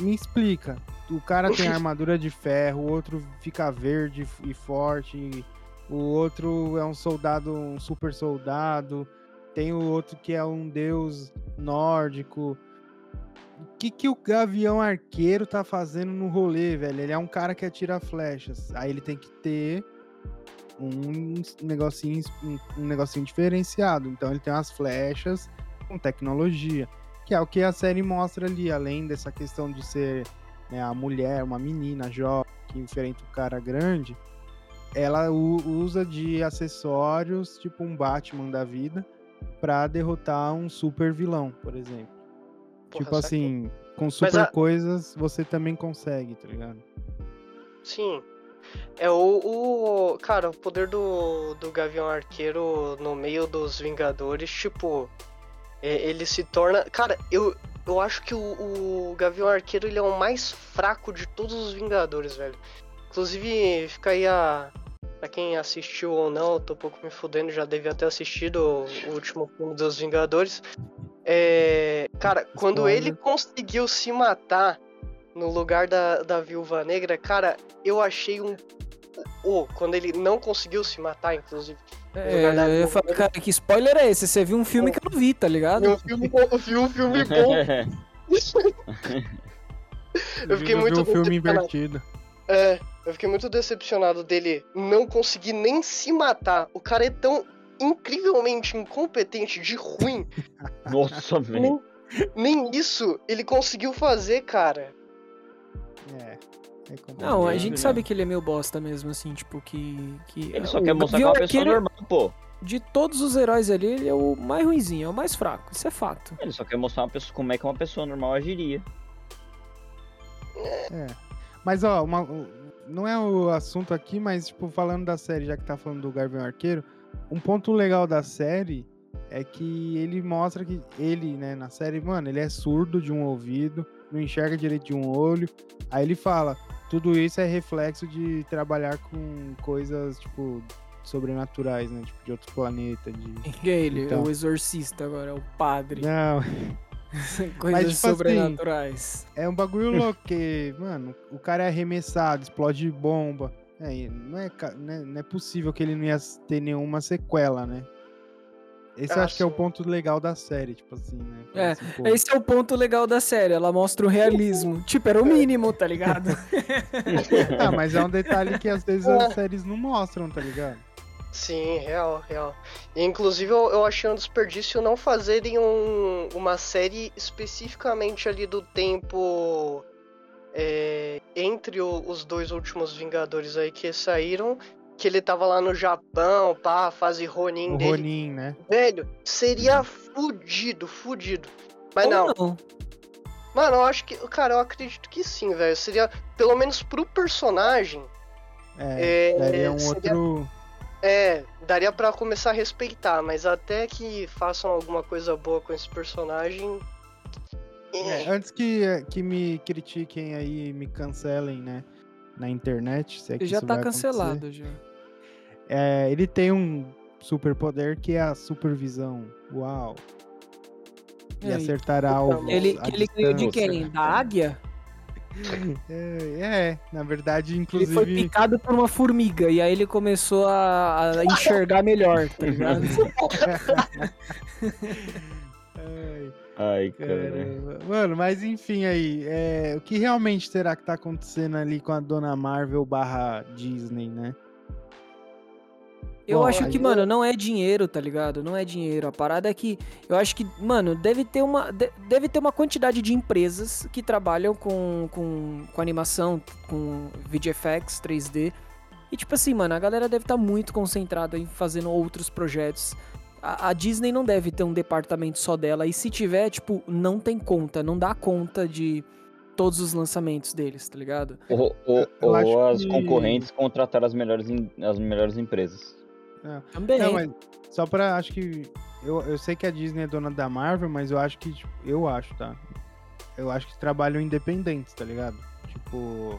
me explica. O cara tem (laughs) armadura de ferro, o outro fica verde e forte, e o outro é um soldado, um super soldado. Tem o outro que é um deus nórdico. O que, que o Gavião Arqueiro tá fazendo no rolê, velho? Ele é um cara que atira flechas. Aí ele tem que ter um negocinho, um, negocinho diferenciado. Então ele tem umas flechas com tecnologia. Que é o que a série mostra ali, além dessa questão de ser né, a mulher, uma menina jovem que enfrenta um cara grande ela usa de acessórios, tipo um Batman da vida, pra derrotar um super vilão, por exemplo. Porra, tipo assim, com super a- coisas você também consegue, tá ligado? Sim. É o, o. Cara, o poder do, do Gavião Arqueiro no meio dos Vingadores, tipo. é, ele se torna. Cara, eu, eu acho que o, o Gavião Arqueiro ele é o mais fraco de todos os Vingadores, velho. Inclusive, fica aí a. Pra quem assistiu ou não, eu tô um pouco me fudendo, já devia ter assistido o, último filme dos Vingadores. É, cara, quando Spoiler. ele conseguiu se matar no lugar da, da Viúva Negra, cara, eu achei um. Oh, quando ele não conseguiu se matar, inclusive. É, eu ia falar, cara, que spoiler é esse? Você viu um filme que eu não vi, tá ligado? Um filme bom, viu um filme bom. (laughs) (laughs) Eu fiquei muito viu um filme invertido. É, eu fiquei muito decepcionado dele não conseguir nem se matar. O cara é tão incrivelmente incompetente de ruim. (laughs) Nossa, velho. nem, nem isso ele conseguiu fazer, cara. É. é. Não, a gente né? sabe que ele é meio bosta mesmo, assim, tipo, que. que Ele só o quer mostrar que é uma pessoa Arqueiro, normal, pô. De todos os heróis ali, ele é o mais ruinzinho, é o mais fraco. Isso é fato. Ele só quer mostrar uma pessoa, como é que uma pessoa normal agiria. É. Mas, ó, uma- o- não é o assunto aqui, mas, tipo, falando da série, já que tá falando do Gavião Arqueiro, um ponto legal da série é que ele mostra que ele, né, na série, mano, ele é surdo de um ouvido, não enxerga direito de um olho. Aí ele fala, tudo isso é reflexo de trabalhar com coisas, tipo, sobrenaturais, né? Tipo, de outro planeta, de... (laughs) Ele, Então. é o exorcista agora, é o padre. Não, (laughs) Coisas tipo assim, sobrenaturais. É um bagulho louco, que, mano, o cara é arremessado, explode bomba. É, não, é, ca- não, é, é possível que ele não ia ter nenhuma sequela, né? Esse eu Ah, acho que é o ponto legal da série, tipo assim, né? É, Assim, Esse é o ponto legal da série, ela mostra o realismo. (laughs) tipo, era o mínimo, tá ligado? (laughs) Ah, mas é um detalhe que às vezes as séries não mostram, tá ligado? Sim, real, real. E, inclusive eu, eu achei um desperdício não fazerem um- uma série especificamente ali do tempo é, entre o- os dois últimos Vingadores aí que saíram, que ele tava lá no Japão, pá, a fase Ronin O dele. Ronin, né? Velho, seria fudido, fudido. Mas Ou não, não. mano, eu acho que, cara, eu acredito que sim, velho. Seria, pelo menos pro personagem, É, É, daria um seria- outro. É, daria pra começar a respeitar, mas até que façam alguma coisa boa com esse personagem. É, antes que, que me critiquem aí e me cancelem, né? Na internet, se é que já isso tá vai acontecer. cancelado já. É, ele tem um superpoder que é a supervisão. Uau. E É, e- acertará alvo. Ele, ele ganhou de quem? Da águia? É, é, na verdade, Ele inclusive. foi picado por uma formiga e aí ele começou a, a (laughs) enxergar melhor, tá ligado? Ai, Ai, cara. caramba. Mano, mas enfim aí, é, o que realmente será que tá acontecendo ali com a Dona Marvel barra Disney, né? Eu Bom, acho que, eu- mano, não é dinheiro, tá ligado? Não é dinheiro. A parada é que eu acho que, mano, deve ter uma, de- deve ter uma quantidade de empresas que trabalham com, com, com animação, com VFX 3D. E, tipo assim, mano, a galera deve estar muito concentrada em fazendo outros projetos. A, a Disney não deve ter um departamento só dela. E se tiver, tipo, não tem conta, não dá conta de todos os lançamentos deles, tá ligado? Ou, ou- ou as que- concorrentes contrataram as melhores, as melhores empresas. Também. Não, mas só pra. Acho que. Eu, eu sei que a Disney é dona da Marvel, mas eu acho que. tipo, eu acho, tá? Eu acho que trabalham independentes, tá ligado? Tipo.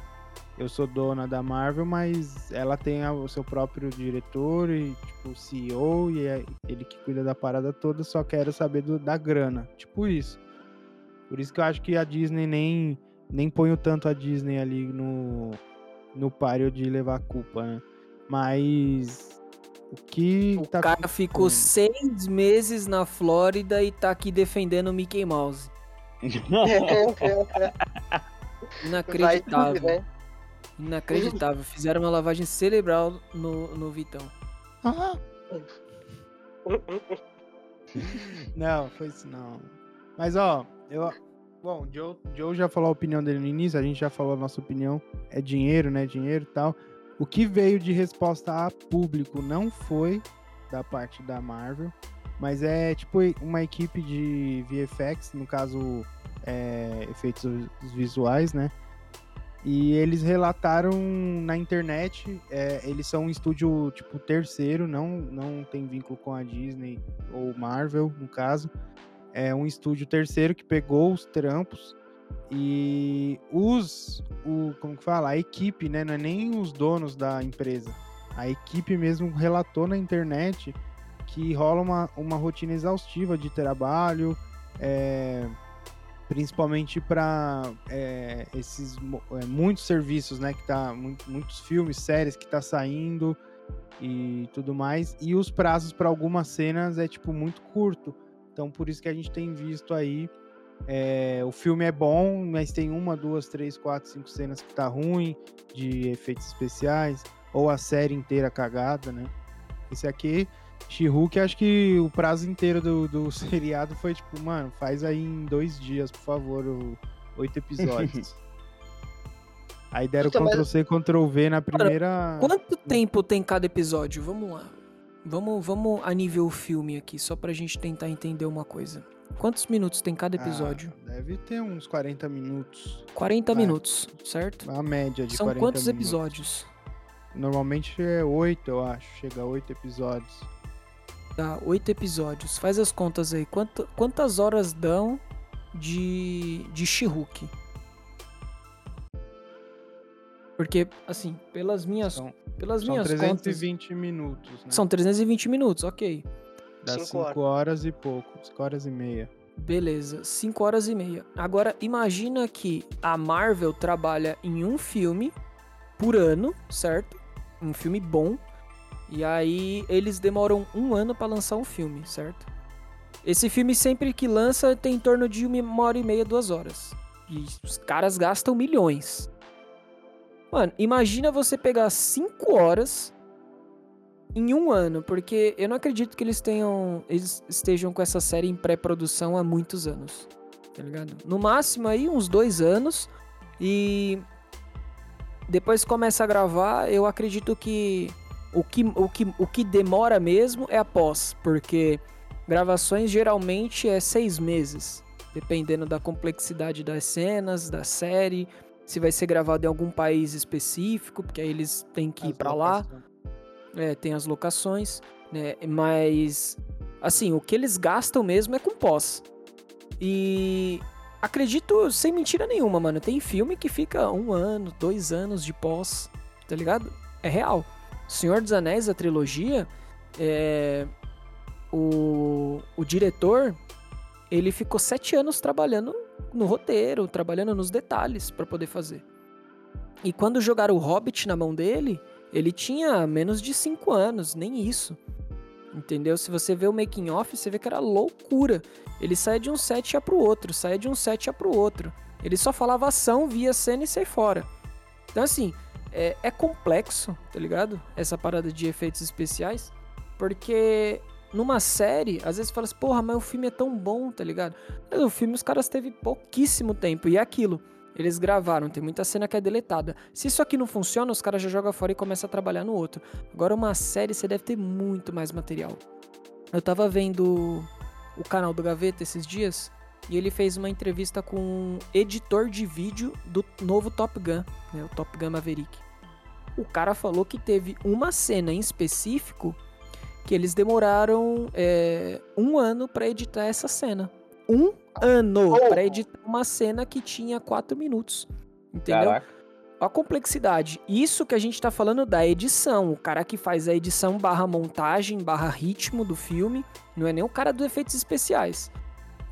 Eu sou dona da Marvel, mas ela tem a- o seu próprio diretor e, tipo, CEO, e é ele que cuida da parada toda, só quero saber do- da grana. Tipo isso. Por isso que eu acho que a Disney nem, nem ponho tanto a Disney ali no, no páreo de levar a culpa, né? Mas o que O tá cara ficou seis meses na Flórida e tá aqui defendendo o Mickey Mouse. (laughs) Vai Inacreditável. tudo, né? Inacreditável. Fizeram uma lavagem cerebral no, no Vitão. Ah! (laughs) Não, foi isso não. Mas ó, eu. Bom, Joe, Joe já falou a opinião dele no início, a gente já falou a nossa opinião. É dinheiro, né? Dinheiro e tal. O que veio de resposta a público não foi da parte da Marvel, mas é tipo uma equipe de VFX, no caso, é, efeitos visuais, né? E eles relataram na internet, é, eles são um estúdio tipo terceiro, não, não tem vínculo com a Disney ou Marvel, no caso. É um estúdio terceiro que pegou os trampos e os, o, como que fala, a equipe, né, não é nem os donos da empresa. A equipe mesmo relatou na internet que rola uma, uma rotina exaustiva de trabalho, é, principalmente para esses mo- é, muitos serviços, né, que tá mu- muitos filmes, séries que tá saindo e tudo mais, e os prazos para algumas cenas é tipo muito curto. Então por isso que a gente tem visto aí é, o filme é bom, mas tem uma, duas, três, quatro, cinco cenas que tá ruim de efeitos especiais, ou a série inteira cagada, né? Esse aqui, She-Hulk, acho que o prazo inteiro do, do (laughs) seriado foi tipo, mano, faz aí em dois dias, por favor, o- oito episódios. (laughs) aí deram Puta, mas- Ctrl-C, Ctrl-V na primeira... Quanto tempo tem cada episódio? Vamos lá. Vamos, vamos a nível filme aqui, só pra gente tentar entender uma coisa. Quantos minutos tem cada episódio? Ah, deve ter uns 40 minutos. 40 vai. minutos, certo? A média de São 40 quantos minutos. episódios? Normalmente é oito, eu acho. Chega a oito episódios. Tá, oito episódios. Faz as contas aí. Quanto- quantas horas dão de, de She-Hulk? Porque, assim, pelas minhas, São, pelas são minhas contas... 320 minutos, né? São 320 minutos, ok. Dá Cinco 5 horas. horas. e pouco. 5 horas e meia. Beleza, 5 horas e meia. Agora, imagina que a Marvel trabalha em um filme por ano, certo? Um filme bom. E aí eles demoram um ano pra lançar um filme, certo? Esse filme sempre que lança tem em torno de uma hora e meia, duas horas. E os caras gastam milhões. Mano, imagina você pegar cinco horas em um ano, porque eu não acredito que eles tenham. Eles estejam com essa série em pré-produção há muitos anos. Tá ligado? No máximo aí, uns dois anos. E depois começa a gravar, eu acredito que o que, o que, o que demora mesmo é a pós, porque gravações geralmente é seis meses, dependendo da complexidade das cenas, da série, se vai ser gravado em algum país específico, porque aí eles têm que ir pra lá. É, tem as locações, né? Mas, assim, o que eles gastam mesmo é com pós. E acredito, sem mentira nenhuma, mano, tem filme que fica um ano, dois anos de pós, tá ligado? É real. Senhor dos Anéis, a trilogia, é... o, o diretor, ele ficou sete anos trabalhando no roteiro, trabalhando nos detalhes pra poder fazer. E quando jogaram o Hobbit na mão dele, ele tinha menos de 5 anos, nem isso. Entendeu? Se você vê o making off, você vê que era loucura. Ele saía de um set ia pro outro, saía de um set ia pro outro. Ele só falava ação, via cena e sai fora. Então assim, é, é complexo, tá ligado? Essa parada de efeitos especiais. Porque numa série, às vezes fala assim, porra, mas o filme é tão bom, tá ligado? Mas o filme os caras teve pouquíssimo tempo. E é aquilo. Eles gravaram, tem muita cena que é deletada. Se isso aqui não funciona, os caras já jogam fora e começam a trabalhar no outro. Agora, uma série, você deve ter muito mais material. Eu tava vendo o canal do Gaveta esses dias e ele fez uma entrevista com um editor de vídeo do novo Top Gun, né, o Top Gun Maverick. O cara falou que teve uma cena em específico que eles demoraram é, um ano pra editar essa cena. Um ano Oh. pra editar uma cena que tinha quatro minutos. Entendeu? Caraca. a complexidade. Isso que a gente tá falando da edição. O cara que faz a edição barra montagem, barra ritmo do filme, não é nem o cara dos efeitos especiais.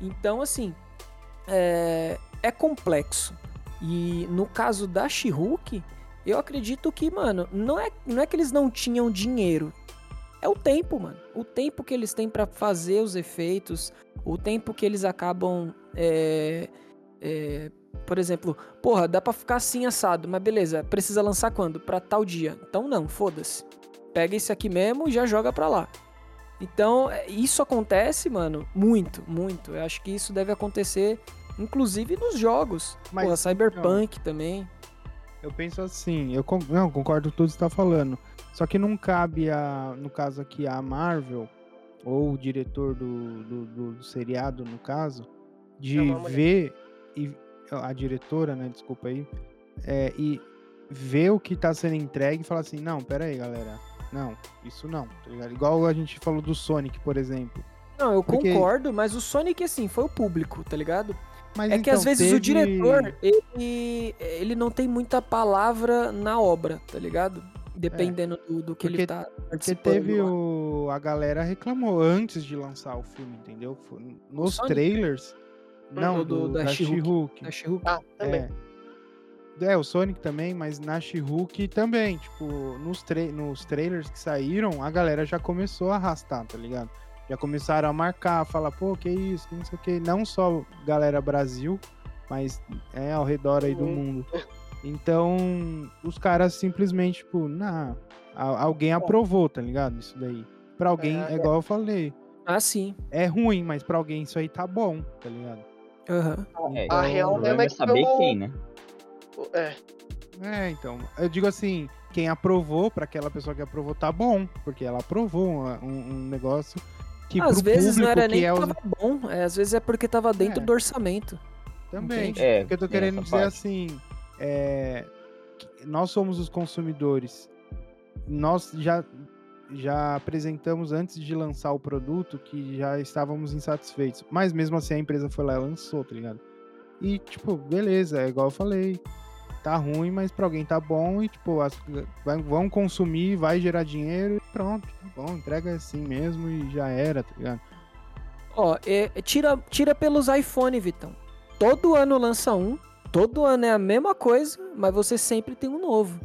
Então, assim, é, é complexo. E no caso da she eu acredito que, mano, não é, não é que eles não tinham dinheiro. É o tempo, mano. O tempo que eles têm pra fazer os efeitos, o tempo que eles acabam. é, é, por exemplo, porra, dá pra ficar assim assado, mas beleza, precisa lançar quando? Pra tal dia. Então não, foda-se. Pega esse aqui mesmo e já joga pra lá. Então, é, isso acontece, mano, muito, muito. Eu acho que isso deve acontecer, inclusive nos jogos. Mas, porra, Cyberpunk também. Eu penso assim, eu con- não, concordo com tudo que você tá falando. Só que não cabe a, no caso aqui, a Marvel, ou o diretor do, do, do- do seriado, no caso, de É ver e a diretora, né, desculpa aí, é, e ver o que tá sendo entregue e falar assim, não, pera aí, galera. Não, isso não, tá ligado? Igual a gente falou do Sonic, por exemplo. Não, eu Porque- concordo, mas o Sonic, assim, foi o público, tá ligado? Mas É que então, às vezes o teve- diretor, ele, ele não tem muita palavra na obra, tá ligado? Dependendo do, do que ele Porque- tá Porque teve lá. o. A galera reclamou antes de lançar o filme, entendeu? Nos Sonic? trailers. Não, do- do, do- da da She-Hulk. Da She-Hulk. Ah, também. É. É, o Sonic também, mas na She-Hulk também. Tipo, nos, tra nos trailers que saíram, a galera já começou a arrastar, tá ligado? Já começaram a marcar, falar, pô, que isso, que não sei o que. Não só galera Brasil, mas é ao redor aí do Uhum. mundo. Então, os caras simplesmente, tipo, nah, alguém aprovou, tá ligado? Isso daí. Pra alguém, É, é igual eu falei, Ah, sim. é ruim, mas pra alguém isso aí tá bom, tá ligado? Aham. É, A o real mesmo é é que saber um- quem, né? É, É, então, eu digo assim, quem aprovou, pra aquela pessoa que aprovou, tá bom, porque ela aprovou um- um negócio que Às pro vezes não era que nem é que os... tava bom, é, às vezes é porque tava dentro É. do orçamento. Também. É, O que eu tô tem querendo dizer parte. assim, é, nós somos os consumidores. Nós já, já apresentamos antes de lançar o produto que já estávamos insatisfeitos. Mas mesmo assim a empresa foi lá e lançou, tá ligado? E, tipo, beleza, é igual eu falei. Tá ruim, mas pra alguém tá bom e, tipo, as, vai- vão consumir, vai gerar dinheiro e pronto, tá bom, entrega assim mesmo e já era, tá ligado? Ó, é- é- tira, tira pelos iPhone, Vitão. Todo ano lança um, todo ano é a mesma coisa, mas você sempre tem um novo.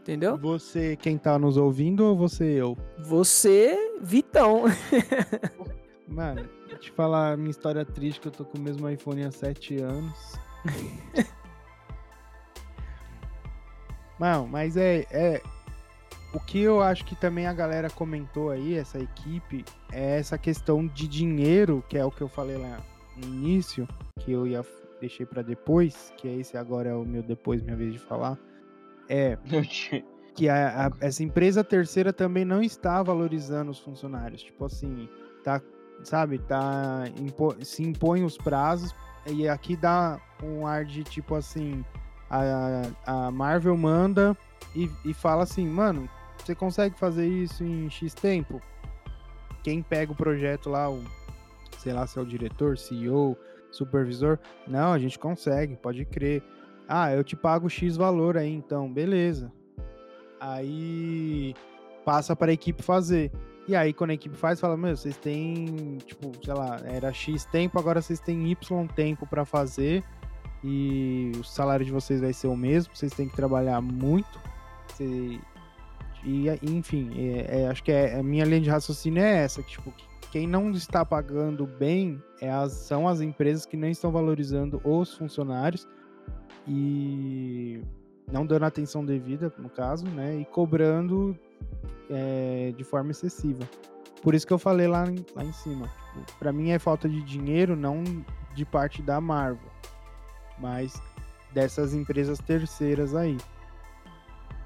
Entendeu? Você, quem tá nos ouvindo ou você eu? Você, Vitão. (laughs) Mano, vou te falar a minha história triste que eu tô com o mesmo iPhone há 7 anos. (laughs) Não, mas é, é. O que eu acho que também a galera comentou aí, essa equipe, é essa questão de dinheiro, que é o que eu falei lá no início, que eu ia deixei pra depois, que é esse agora é o meu depois, minha vez de falar. É, (laughs) que a, a- essa empresa terceira também não está valorizando os funcionários. Tipo assim, tá, sabe, tá impo- se impõe os prazos e aqui dá um ar de tipo assim, a, a Marvel manda e, e fala assim, mano, você consegue fazer isso em X tempo? Quem pega o projeto lá, o, sei lá se é o diretor, CEO, supervisor, não, a gente consegue, pode crer. Ah, eu te pago X valor aí, então, beleza. Aí passa para a equipe fazer. E aí, quando a equipe faz, fala: Meu, vocês têm, tipo, sei lá, era X tempo, agora vocês têm Y tempo para fazer. E o salário de vocês vai ser o mesmo, vocês têm que trabalhar muito. Você- E, enfim, é- é- acho que é, a minha linha de raciocínio é essa: que, tipo, quem não está pagando bem é as- são as empresas que não estão valorizando os funcionários e não dando atenção devida, no caso, né? E cobrando é, de forma excessiva. Por isso que eu falei lá, lá em cima. Tipo, pra mim é falta de dinheiro, não de parte da Marvel, mas dessas empresas terceiras aí.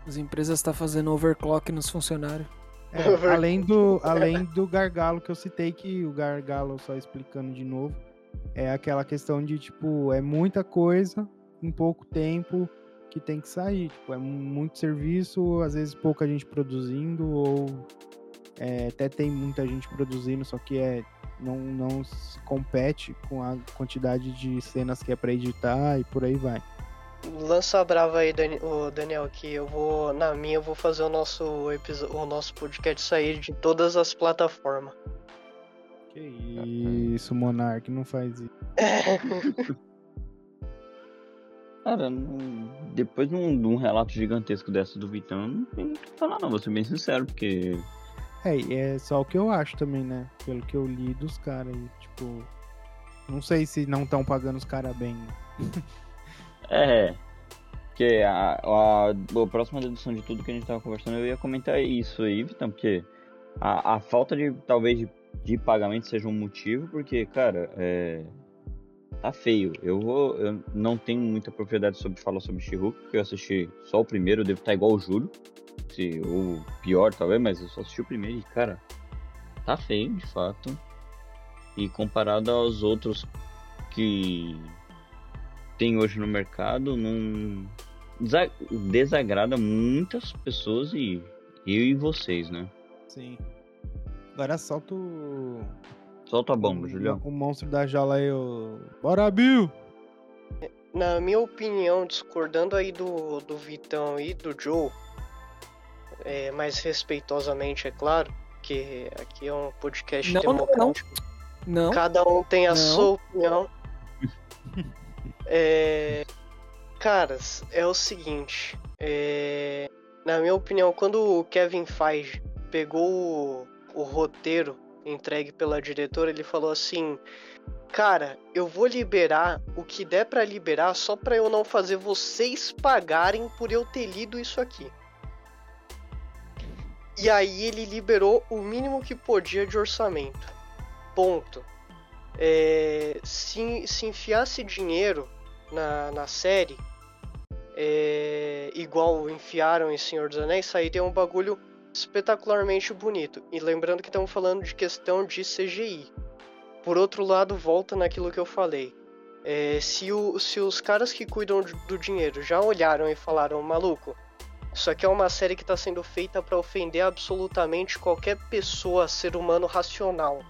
As empresas estão fazendo overclock nos funcionários. É, além, do, além do gargalo que eu citei, que o gargalo, só explicando de novo, é aquela questão de, tipo, é muita coisa em pouco tempo que tem que sair. Tipo, é muito serviço, às vezes pouca gente produzindo, ou É, até tem muita gente produzindo, só que é não, não se compete com a quantidade de cenas que é pra editar e por aí vai. Lança a brava aí, Dani- ô, Daniel, que eu vou, na minha, eu vou fazer o nosso episódio, o nosso podcast sair de todas as plataformas. Que isso, Monark, não faz isso. (laughs) Cara, não- depois de um, de um relato gigantesco dessa do Vitão, não tenho o que falar não, vou ser bem sincero, porque É, é só o que eu acho também, né? Pelo que eu li dos caras aí, tipo. Não sei se não estão pagando os caras bem. (laughs) É. Porque a, a, a próxima dedução de tudo que a gente tava conversando, eu ia comentar isso aí, Vitão, porque a, a falta de, talvez, de, de pagamento seja um motivo, porque, cara, é. Tá feio. Eu vou. Eu não tenho muita propriedade sobre falar sobre She-Hulk, porque eu assisti só o primeiro, devo estar igual o Júlio. Se, ou pior, talvez, mas eu só assisti o primeiro e, cara, tá feio, de fato. E comparado aos outros que tem hoje no mercado, não desa- desagrada muitas pessoas e eu e vocês, né? Sim. Agora solta o. Solta a bomba, o, Julião. o monstro da jaula aí, o. Bora, Bill! Na minha opinião, discordando aí do, do Vitão e do Joe, é, mais respeitosamente, é claro, porque aqui é um podcast Não, não, não. democrático. Não. Cada um tem a Não. sua opinião. (laughs) É, Caras, é o seguinte. é, Na minha opinião, quando o Kevin Feige pegou o, o roteiro entregue pela diretora, ele falou assim: Cara, eu vou liberar o que der pra liberar só pra eu não fazer vocês pagarem por eu ter lido isso aqui. E aí ele liberou o mínimo que podia de orçamento. Ponto. É, se, se enfiasse dinheiro na, na série, é, igual enfiaram em Senhor dos Anéis, sairia um bagulho espetacularmente bonito. E lembrando que estamos falando de questão de CGI. Por outro lado, volta naquilo que eu falei. É, se, o- se os caras que cuidam do dinheiro já olharam e falaram, maluco, isso aqui é uma série que está sendo feita para ofender absolutamente qualquer pessoa, ser humano racional.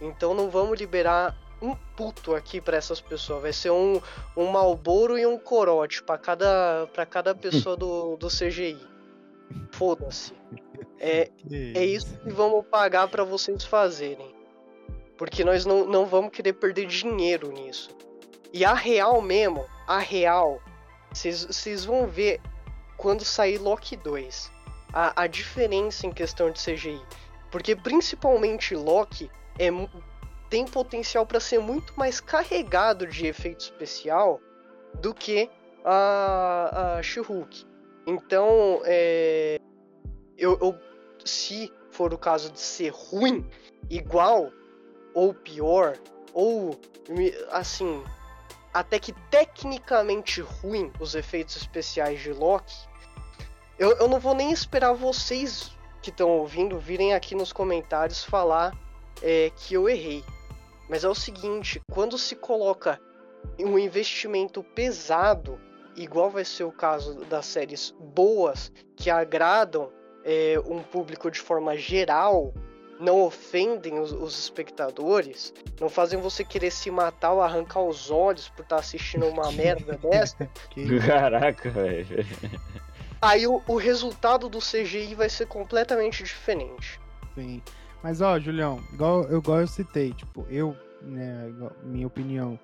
Então não vamos liberar um puto aqui para essas pessoas. Vai ser um, um Malboro e um corote para cada, pra cada pessoa do, do CGI. Foda-se. É, é isso que vamos pagar para vocês fazerem. Porque nós não, não vamos querer perder dinheiro nisso. E a real mesmo, a real, vocês vão ver quando sair Loki 2. A, a diferença em questão de CGI. Porque principalmente Loki é, tem potencial para ser muito mais carregado de efeito especial do que a, a She-Hulk. Então, é, eu, eu- se for o caso de ser ruim, igual ou pior, ou assim, até que tecnicamente ruim os efeitos especiais de Loki, eu, eu não vou nem esperar vocês que estão ouvindo virem aqui nos comentários falar é, que eu errei. Mas é o seguinte, quando se coloca um investimento pesado, igual vai ser o caso das séries boas, que agradam é, um público de forma geral, não ofendem os, os espectadores, não fazem você querer se matar ou arrancar os olhos por estar assistindo uma (laughs) merda dessa, Que- (laughs) Caraca, velho. aí o, o resultado do CGI vai ser completamente diferente. Sim. Mas ó, Julião, igual, eu, igual eu citei, tipo, eu, né, igual- minha opinião,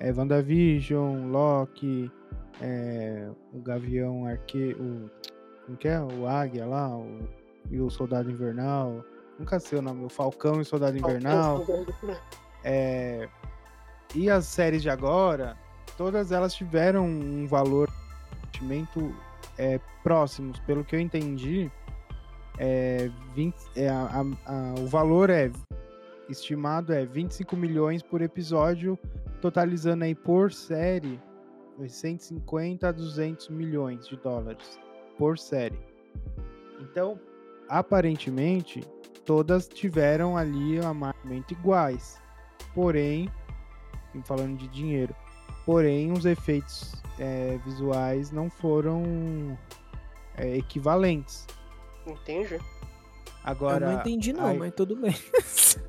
é WandaVision, Loki, é, o Gavião Arque... o como que é? O Águia lá, o, e o Soldado Invernal, nunca sei o nome, o Falcão e Soldado Invernal, é, e as séries de agora, todas elas tiveram um valor de investimento é, próximos, pelo que eu entendi, é, 20, é, a- a- o valor é estimado é 25 milhões por episódio, totalizando aí por série 150 a 200 milhões de dólares por série. Então, aparentemente, todas tiveram ali amargamento iguais. Porém, falando de dinheiro, porém os efeitos é, visuais não foram é, equivalentes. Entende? Agora, eu não entendi não, aí- mas tudo bem. (laughs)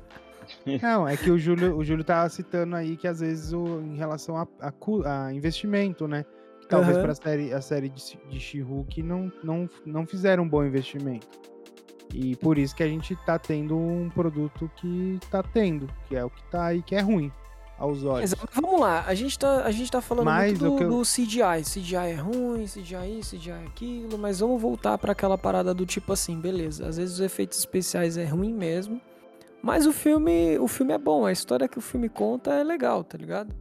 (laughs) Não, é que o Júlio, o Júlio tava citando aí que às vezes o, em relação a, a a investimento, né? Que talvez Aham. para a série, a série de, de She-Hulk não, não, não fizeram um bom investimento. E por isso que a gente tá tendo um produto que tá tendo, que é o que tá aí, que é ruim aos olhos. Mas vamos lá, a gente tá, a gente tá falando Mas muito do, eu- do CGI. CGI é ruim, CGI isso, CGI é aquilo, mas vamos voltar pra aquela parada do tipo assim, beleza. Às vezes os efeitos especiais é ruim mesmo, mas o filme, o filme é bom, a história que o filme conta é legal, tá ligado?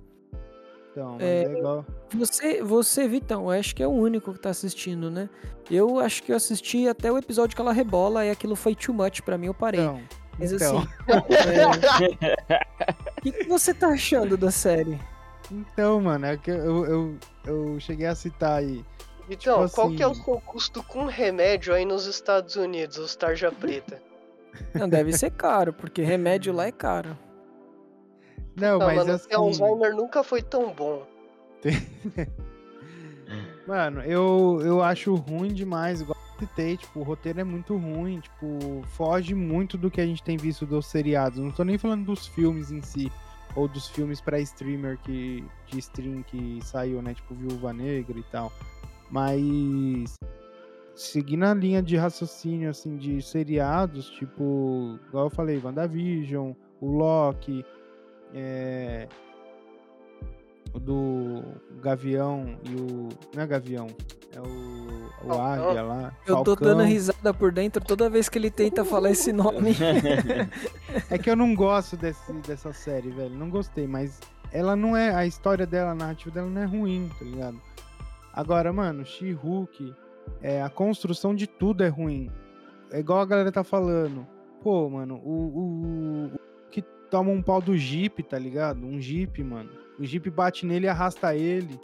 Então, mas é- é igual. Você, você, Vitão, eu acho que é o único que tá assistindo, né? Eu acho que eu assisti até o episódio que ela rebola e aquilo foi too much pra mim, eu parei. Então, Mas então, assim, (laughs) é, o que, que você tá achando da série? então, mano, é que eu, eu, eu cheguei a citar aí. Então, Tipo qual que é o assim- seu custo com remédio aí nos Estados Unidos, os tarja preta? Não, deve ser caro, porque remédio lá é caro. Não, mas mano, assim. o Alzheimer nunca foi tão bom. (laughs) Mano, eu, eu acho ruim demais, igual eu citei, tipo, o roteiro é muito ruim, tipo, foge muito do que a gente tem visto dos seriados. Não tô nem falando dos filmes em si, ou dos filmes pra streamer que, de stream que saiu, né, tipo Viúva Negra e tal. Mas seguindo a linha de raciocínio, assim, de seriados, tipo, igual eu falei, WandaVision, o Loki, é, o do Gavião e o. Não é Gavião, é o, o. Águia lá. Eu tô Falcão. dando risada por dentro toda vez que ele tenta falar esse nome. (laughs) É que eu não gosto desse, dessa série, velho. Não gostei, mas ela não é. A história dela, a narrativa dela não é ruim, tá ligado? Agora, mano, She-Hulk, é, a construção de tudo é ruim. É igual a galera tá falando. Pô, mano, o, o, toma um pau do Jeep, tá ligado? Um Jeep, mano. O Jeep bate nele e arrasta ele.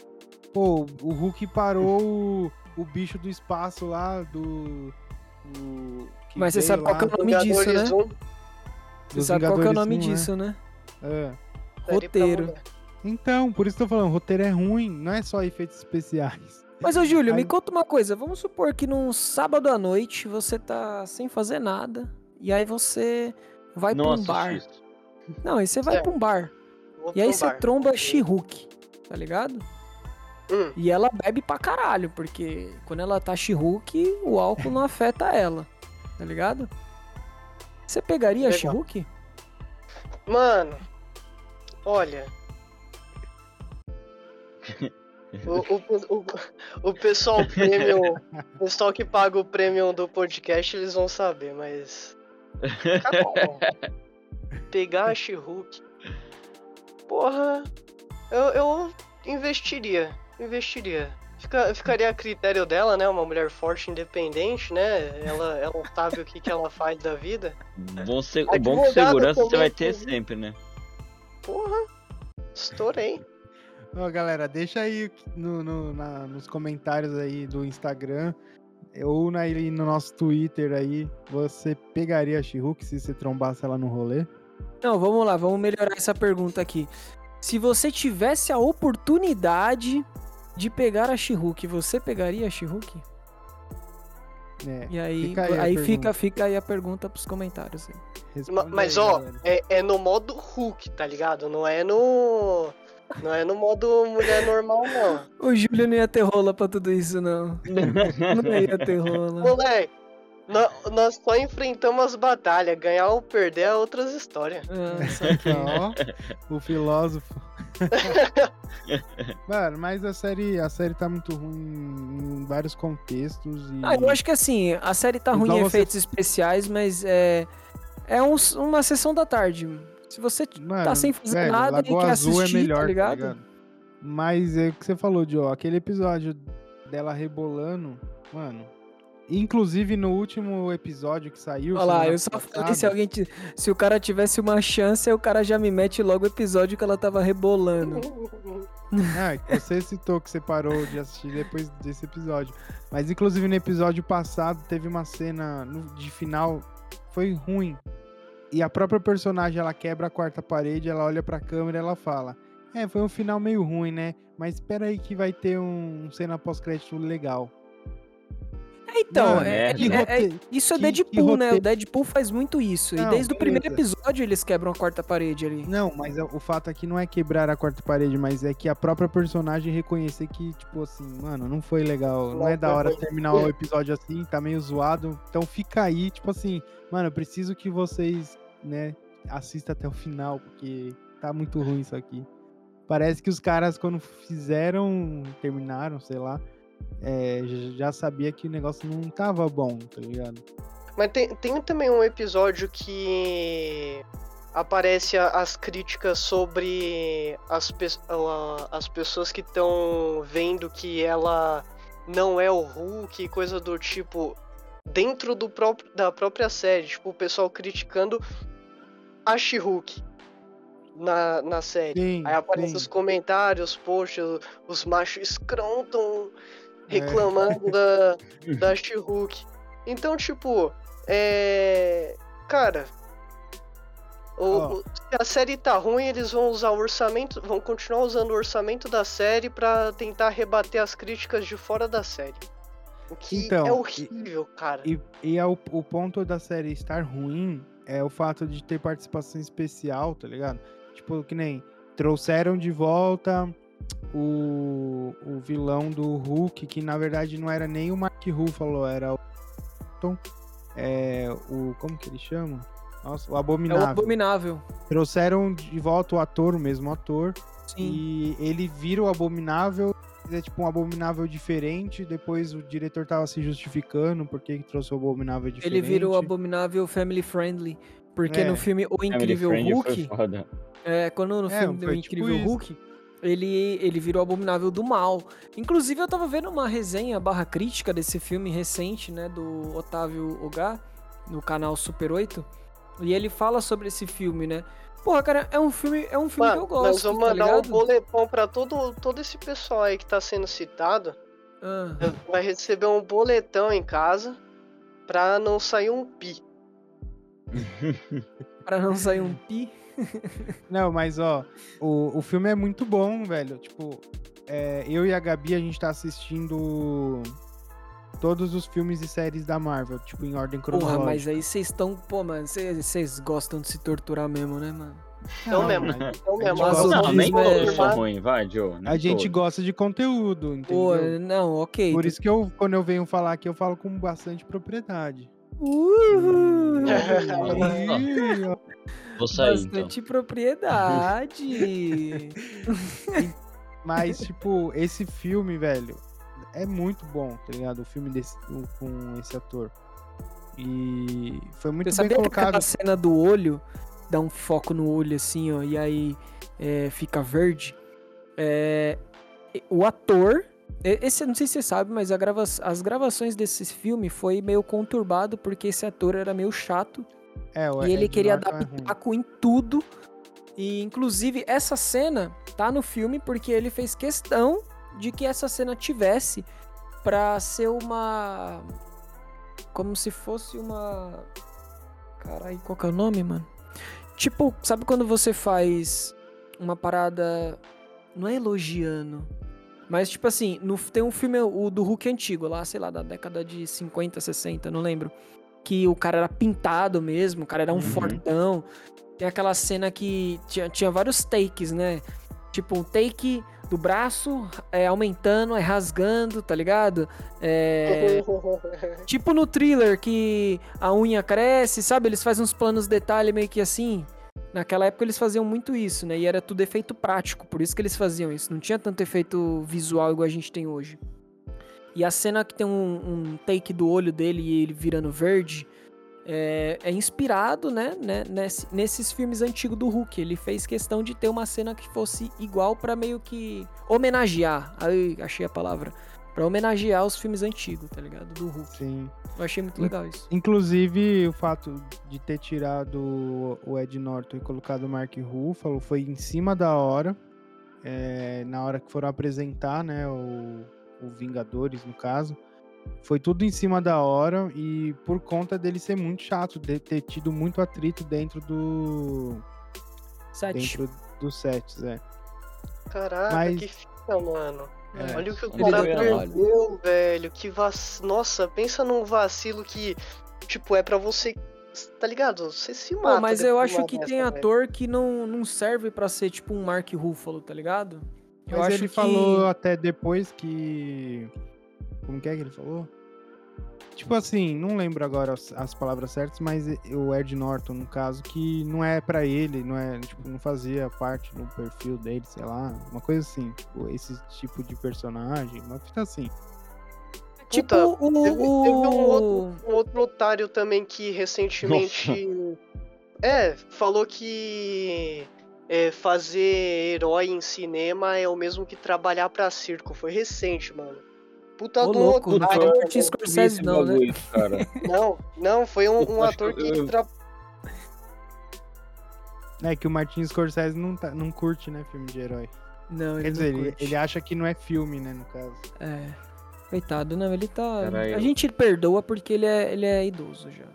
Pô, o Hulk parou o, o bicho do espaço lá, do. do- Mas você sabe qual lá. que é o nome disso, né? Vingadores 1, Você sabe qual que é o Vingadores nome um, né? disso, né? É. Roteiro. Então, por isso que eu tô falando, roteiro é ruim, não é só efeitos especiais. Mas, ô Júlio, me Aí- conta uma coisa. Vamos supor que num sábado à noite você tá sem fazer nada. E aí você vai Não pra um bar. isso. Não, aí você vai É. pra um bar. E aí você bar. tromba She-Hulk, tá ligado? Hum, E ela bebe pra caralho, porque quando ela tá She-Hulk, o álcool não afeta ela, tá ligado? Você pegaria a. She-Hulk? Mano, olha. (laughs) O, o, o, o pessoal premium, o pessoal que paga o premium do podcast, eles vão saber, mas. (laughs) Tá bom. Pegar a She-Hulk. Porra, eu, eu investiria. Investiria. Fica, ficaria a critério dela, né? Uma mulher forte, independente, né? Ela, ela sabe o que, que ela faz da vida. Bom, se... o bom que segurança você vai ter sempre, né? Porra, estourei. Ó, galera, deixa aí no, no- na- nos comentários aí do Instagram ou na, no nosso Twitter aí, você pegaria a She-Hulk se você trombasse ela no rolê? Não, vamos lá, vamos melhorar essa pergunta aqui. Se você tivesse a oportunidade de pegar a She-Hulk, você pegaria a She-Hulk? É, E aí, Fica aí, aí a fica, pergunta. fica aí a pergunta pros comentários. Mas aí, ó, é, é no modo Hulk, tá ligado? Não é no. Não é no modo mulher normal, não. O Júlio não ia ter rola pra tudo isso, não. (laughs) Não ia ter rola. Moleque, nó- nós só enfrentamos as batalhas. Ganhar ou perder é outras histórias. Ah, saquei. (laughs) Ó, o filósofo. (laughs) Mano, mas a série, a série tá muito ruim em vários contextos e Ah, eu acho que assim, a série tá ruim Igual em você- efeitos especiais, mas é. É um- uma sessão da tarde. Se você Mano, tá sem fazer velho, nada e Lagoa quer Azul assistir, é melhor, tá ligado? Mas é o que você falou, Joe, aquele episódio dela rebolando, mano. Inclusive no último episódio que saiu. Olha lá, eu só falei se alguém. ti- Se o cara tivesse uma chance, o cara já me mete logo o episódio que ela tava rebolando. (laughs) Ah, que você citou que você parou de assistir depois desse episódio. Mas inclusive no episódio passado teve uma cena no- de final foi ruim. E a própria personagem ela quebra a quarta parede, ela olha pra câmera e ela fala: "É, foi um final meio ruim, né? Mas espera aí que vai ter um cena pós-crédito legal". Então, Mano, é- que é- é- isso é que- que Deadpool, né? O Deadpool faz muito isso. e Não, desde o primeiro beleza. episódio eles quebram a quarta parede ali. Não, mas é- o fato aqui não é quebrar a quarta parede, mas é que a própria personagem reconhecer que, tipo assim, mano, não foi legal. Não, Não é da hora terminar o episódio assim, tá meio zoado. Então fica aí, tipo assim, mano, eu preciso que vocês, né, assistam até o final, porque tá muito ruim isso aqui. Parece que os caras, quando fizeram, terminaram, sei lá, é, já sabia que o negócio não tava bom, tá ligado? Mas tem, tem também um episódio que aparece as críticas sobre as, pe- as pessoas que estão vendo que ela não é o Hulk e coisa do tipo dentro do próprio, da própria série, tipo o pessoal criticando a She-Hulk na, na série. Sim, Aí aparecem os comentários, poxa, os machos escrotam É. reclamando da, (laughs) da She-Hulk. Então, tipo, é. Cara. o- Ó. o- se a série tá ruim, eles vão usar o orçamento. Vão continuar usando o orçamento da série pra tentar rebater as críticas de fora da série. O que Então, é e- horrível, cara. E, e é o, o ponto da série estar ruim é o fato de ter participação especial, tá ligado? Tipo, que nem trouxeram de volta o, o vilão do Hulk, que na verdade não era nem o Mark Ruffalo, era o. É, o. Como que ele chama? Nossa, o É o Abominável. Abominável. Trouxeram de volta o ator, o mesmo ator, Sim. e ele vira o Abominável. É tipo um abominável diferente. Depois o diretor tava se justificando por que que trouxe o abominável diferente. Ele vira o Abominável Family Friendly. Porque É. no filme O Incrível Hulk, é, quando no É, filme do foi tipo Incrível isso. Hulk, ele, ele virou Abominável do Mal. Inclusive, eu tava vendo uma resenha barra crítica desse filme recente, né, do Otávio Ogá, no canal Super 8. E ele fala sobre esse filme, né? Porra, cara, é um filme, é um filme que eu Mano, nós gosto, vamos tá mandar um boletão pra todo, todo esse pessoal aí que tá sendo citado. Ah, Vai receber um boletão em casa pra não sair um pi. pra não sair um pi. (laughs) (laughs) Não, mas ó, o, o filme é muito bom, velho. Tipo, é, eu e a Gabi, a gente tá assistindo todos os filmes e séries da Marvel, tipo, em ordem cronológica. Porra, mas aí vocês estão. Pô, mano, vocês gostam de se torturar mesmo, né, mano? Então Não, mesmo, mas então mesmo. gosta Não, nem é- todos são ruins, vai, Joe. A gente todos. gosta de conteúdo, Pô, entendeu? não, ok. Por isso que eu, quando eu venho falar aqui, eu falo com bastante propriedade. Uhul. Ó. Vou sair, então. Bastante propriedade. (laughs) Mas, tipo, esse filme, velho, é muito bom, tá ligado? O filme desse, com esse ator. E foi muito Você bem sabia que colocado. aquela cena do olho, dá um foco no olho assim, ó, e aí é, fica verde? É, o ator. Esse, não sei se você sabe, mas a grava- as gravações desse filme foi meio conturbado porque esse ator era meio chato É, e ele queria dar é ruim. pitaco em tudo. E inclusive essa cena tá no filme porque ele fez questão de que essa cena tivesse pra ser uma como se fosse uma Caralho, qual que é o nome, mano? Tipo, sabe quando você faz uma parada não é elogiando, mas tipo assim, no, tem um filme o do Hulk antigo lá, sei lá, da década de 50, 60, não lembro que o cara era pintado mesmo, o cara era um Uhum. fortão. Tem aquela cena que tinha, tinha vários takes, né? Tipo, um take do braço é, aumentando, é rasgando, tá ligado? É, (laughs) tipo no thriller que a unha cresce, sabe? Eles fazem uns planos detalhe meio que assim. Naquela época eles faziam muito isso, né? E era tudo efeito prático, por isso que eles faziam isso. Não tinha tanto efeito visual igual a gente tem hoje. E a cena que tem um, um take do olho dele e ele virando verde é, é inspirado, né, né nesse- nesses filmes antigos do Hulk. Ele fez questão de ter uma cena que fosse igual pra meio que homenagear. Aí achei a palavra. Pra homenagear os filmes antigos, tá ligado? Do Hulk. Sim. Eu achei muito legal isso. Inclusive, o fato de ter tirado o Ed Norton e colocado o Mark Ruffalo foi em cima da hora. é, na hora que foram apresentar, né, o, o Vingadores, no caso. Foi tudo em cima da hora e por conta dele ser muito chato, de ter tido muito atrito dentro do. Sete. dentro dos sets, é. Caraca, Mas- que fita, mano. É. Olha o que o Ele cara perdeu, velho. Que vac... Nossa, pensa num vacilo que, tipo, é pra você. Tá ligado? Você se mata. Pô, mas eu acho que tem velho. ator que não, não serve pra ser tipo um Mark Ruffalo, tá ligado? Eu Mas acho ele que... falou até depois que. Como que é que ele falou? Tipo assim, não lembro agora as, as palavras certas, mas o Ed Norton, no caso, que não é pra ele, não é, tipo, não fazia parte do perfil dele, sei lá, uma coisa assim, tipo, esse tipo de personagem, uma fita assim. Tipo Puta, o... Teve, teve um, outro, um outro otário também que recentemente. É, falou que é, fazer herói em cinema é o mesmo que trabalhar pra circo. Foi recente, mano. Puta Ô, do louco, não otário. foi. Martin Scorsese não, né? Cara. (laughs) Não, não, foi um, um ator que que. eu- tra- É que o Martin Scorsese não, tá, não curte, né, filme de herói. Não, ele Quer dizer, não ele, curte. ele acha que não é filme, né, no caso. É. Coitado, não, ele tá... Caralho. A gente perdoa porque ele é, ele é idoso já?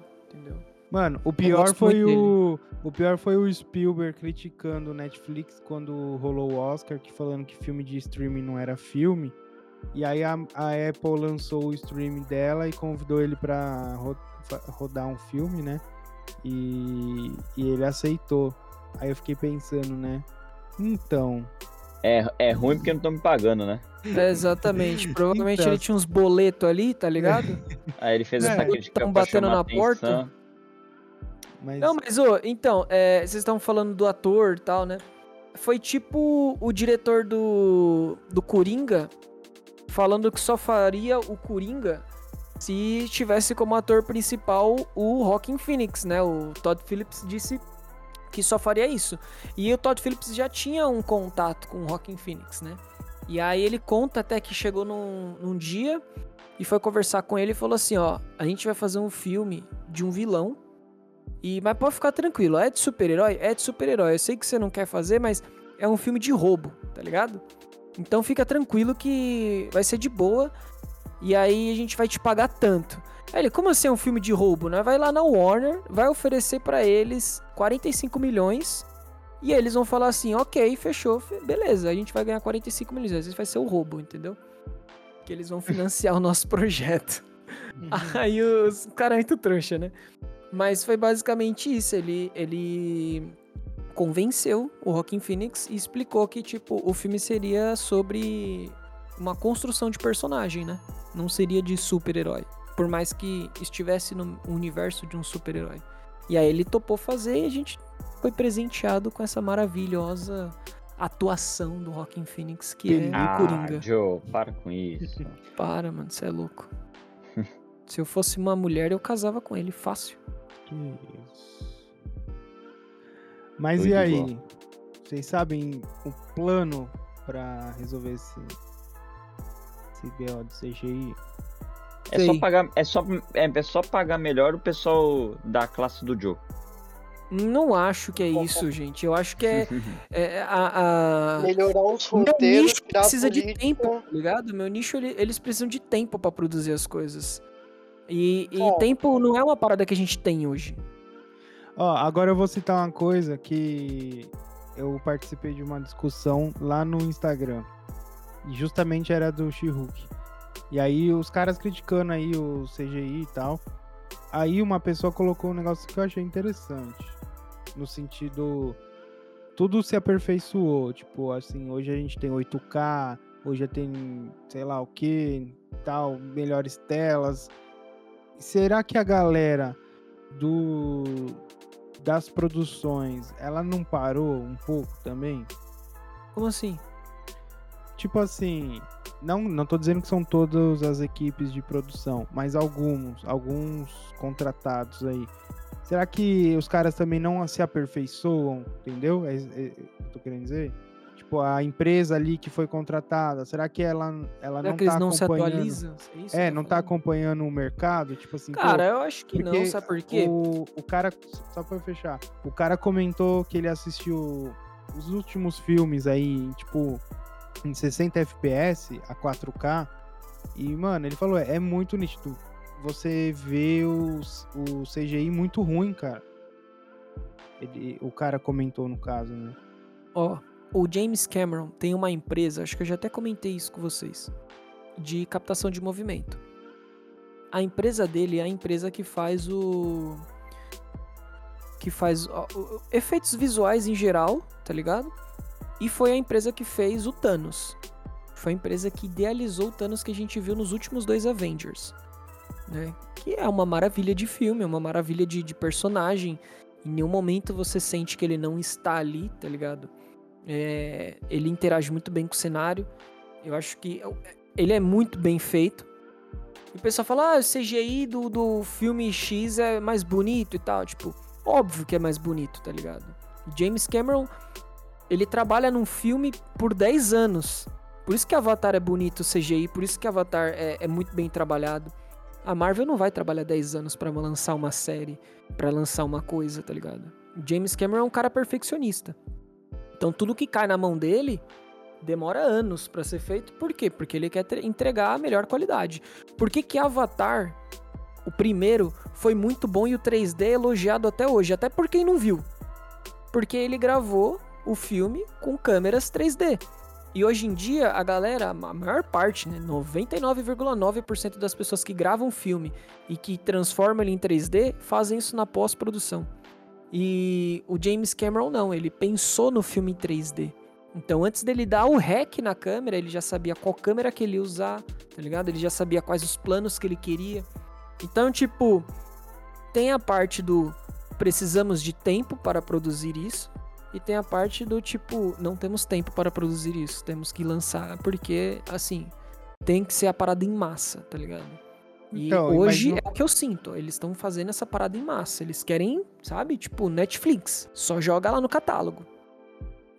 Mano, o pior foi o. O pior foi o Spielberg criticando o Netflix quando rolou o Oscar, que falando que filme de streaming não era filme. E aí a, a Apple lançou o streaming dela e convidou ele pra ro- rodar um filme, né? E, e ele aceitou. Aí eu fiquei pensando, né? Então, É, é ruim porque não estão me pagando, né? É, exatamente. (laughs) Provavelmente Então. ele tinha uns boletos ali, tá ligado? Aí ele fez É, essa crítica tão pra batendo na atenção. porta. Mas. Não, mas, ô, então, é, vocês estão falando do ator e tal, né? Foi tipo o diretor do, do Coringa falando que só faria o Coringa se tivesse como ator principal o Rockin' Phoenix, né? O Todd Phillips disse que só faria isso. E o Todd Phillips já tinha um contato com o Rockin' Phoenix, né? E aí ele conta até que chegou num, num dia e foi conversar com ele e falou assim, ó, a gente vai fazer um filme de um vilão e, mas pode ficar tranquilo, é de super-herói? É de super-herói. Eu sei que você não quer fazer, mas é um filme de roubo, tá ligado? Então fica tranquilo que vai ser de boa. E aí a gente vai te pagar tanto. Aí ele, como assim é um filme de roubo? Né? Vai lá na Warner, vai oferecer pra eles 45 milhões. E eles vão falar assim: ok, fechou, fe- beleza, a gente vai ganhar 45 milhões. Às vezes vai ser o roubo, entendeu? Que eles vão financiar o nosso projeto. (laughs) Aí os caras é muito trouxa, né? Mas foi basicamente isso. Ele, ele convenceu o Rockin' Phoenix e explicou que, tipo, o filme seria sobre uma construção de personagem, né? Não seria de super-herói. Por mais que estivesse no universo de um super-herói. E aí ele topou fazer e a gente foi presenteado com essa maravilhosa atuação do Rockin' Phoenix, que é o Ah, Coringa. Joe, para com isso. Para, mano, você é louco. (laughs) Se eu fosse uma mulher, eu casava com ele, fácil. Que isso. Mas Foi e aí? boa. Vocês sabem o plano pra resolver esse, esse BO do CGI? É só, pagar, é, só, é, é só pagar melhor o pessoal da classe do Joe. Não acho que é isso, gente. Eu acho que é, (laughs) é a, a- Melhorar os Meu roteiros, nicho tirar a precisa de tempo, tá ligado? Meu nicho, ele- eles precisam de tempo pra produzir as coisas. E, e tempo não é uma parada que a gente tem hoje. Ó, agora eu vou citar uma coisa que eu participei de uma discussão lá no Instagram. E justamente era do She-Hulk. E aí os caras criticando aí o CGI e tal. Aí uma pessoa colocou um negócio que eu achei interessante. No sentido. Tudo se aperfeiçoou. Tipo, assim, hoje a gente tem 8K, hoje tem sei lá o que, tal, melhores telas. Será que a galera do das produções, ela não parou um pouco também? Como assim? Tipo assim, não, não tô dizendo que são todas as equipes de produção, mas alguns, alguns contratados aí. Será que os caras também não se aperfeiçoam, entendeu? É, é, é, eu tô querendo dizer? Tipo, a empresa ali que foi contratada, será que ela, ela Será não que eles tá não se acompanhando? atualizam? É, É, não tá acompanhando o mercado? Tipo assim, pô, Cara, eu acho que não, sabe por quê? O, o cara, só pra fechar, o cara comentou que ele assistiu os últimos filmes aí, tipo, em 60 FPS, a 4K, e, mano, ele falou, é, é muito nítido. Você vê os, o CGI muito ruim, cara. Ele- o cara comentou no caso, né? Ó, o James Cameron tem uma empresa, acho que eu já até comentei isso com vocês, de captação de movimento. A empresa dele é a empresa que faz o que faz efeitos visuais em geral, tá ligado? E foi a empresa que fez o Thanos. Foi a empresa que idealizou o Thanos que a gente viu nos últimos dois Avengers. Né? Que é uma maravilha de filme, é uma maravilha de, de personagem. Em nenhum momento você sente que ele não está ali, tá ligado? É, ele interage muito bem com o cenário. Eu acho que ele é muito bem feito. E o pessoal fala, ah, o CGI do, do filme X é mais bonito e tal. Tipo, óbvio que é mais bonito, tá ligado? James Cameron, ele trabalha num filme por 10 anos. Por isso que Avatar é bonito, o CGI, por isso que Avatar é, é muito bem trabalhado. A Marvel não vai trabalhar 10 anos pra lançar uma série, pra lançar uma coisa, tá ligado? James Cameron é um cara perfeccionista. Então tudo que cai na mão dele demora anos pra ser feito. Por quê? Porque ele quer tre- entregar a melhor qualidade. Por que que Avatar, o primeiro, foi muito bom e o 3D é elogiado até hoje? Até por quem não viu. Porque ele gravou o filme com câmeras 3D. E hoje em dia, a galera, a maior parte, né, 99,9% das pessoas que gravam filme e que transformam ele em 3D, fazem isso na pós-produção. E o James Cameron não, ele pensou no filme em 3D. Então, antes dele dar o rec na câmera, ele já sabia qual câmera que ele ia usar, tá ligado? Ele já sabia quais os planos que ele queria. Então, tipo, tem a parte do precisamos de tempo para produzir isso. E tem a parte do tipo, não temos tempo para produzir isso, temos que lançar, porque, assim, tem que ser a parada em massa, tá ligado? E Então, hoje imagina- é o que eu sinto, eles estão fazendo essa parada em massa. Eles querem, sabe, tipo, Netflix, só joga lá no catálogo.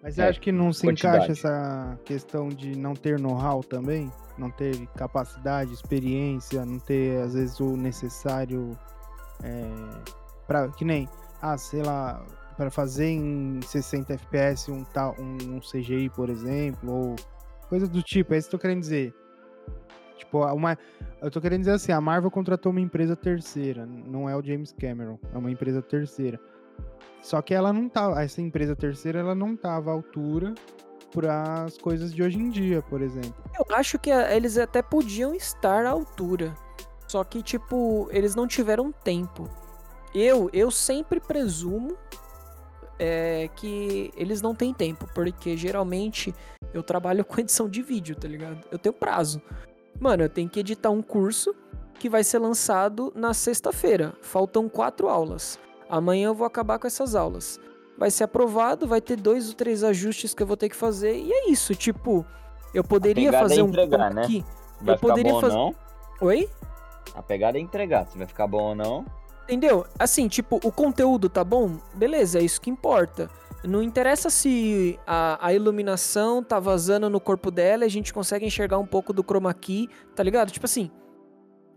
Mas você É, acha que não se quantidade. encaixa essa questão de não ter know-how também? Não ter capacidade, experiência, não ter, às vezes, o necessário é, para Que nem, ah, sei lá, para fazer em 60 FPS um, tal, um, um CGI, por exemplo, ou coisa do tipo. É isso que eu tô querendo dizer. Tipo, uma, eu tô querendo dizer assim, a Marvel contratou uma empresa terceira, não é o James Cameron, é uma empresa terceira. Só que ela não tá, essa empresa terceira, ela não tava à altura para as coisas de hoje em dia, por exemplo. Eu acho que a- eles até podiam estar à altura. Só que, tipo, eles não tiveram tempo. Eu, eu sempre presumo é, que eles não têm tempo, porque geralmente eu trabalho (laughs) com edição de vídeo, tá ligado? Eu tenho prazo. Mano, eu tenho que editar um curso que vai ser lançado na sexta-feira. Faltam quatro aulas. Amanhã eu vou acabar com essas aulas. Vai ser aprovado, vai ter dois ou três ajustes que eu vou ter que fazer. E é isso, tipo, eu poderia é fazer um entregar, né? aqui. Vai Eu ficar poderia bom fazer- ou não? Oi? A pegada é entregar. Se vai ficar bom ou não. Entendeu? Assim, tipo, o conteúdo tá bom? Beleza, é isso que importa. Não interessa se a, a iluminação tá vazando no corpo dela e a gente consegue enxergar um pouco do chroma key, tá ligado? Tipo assim,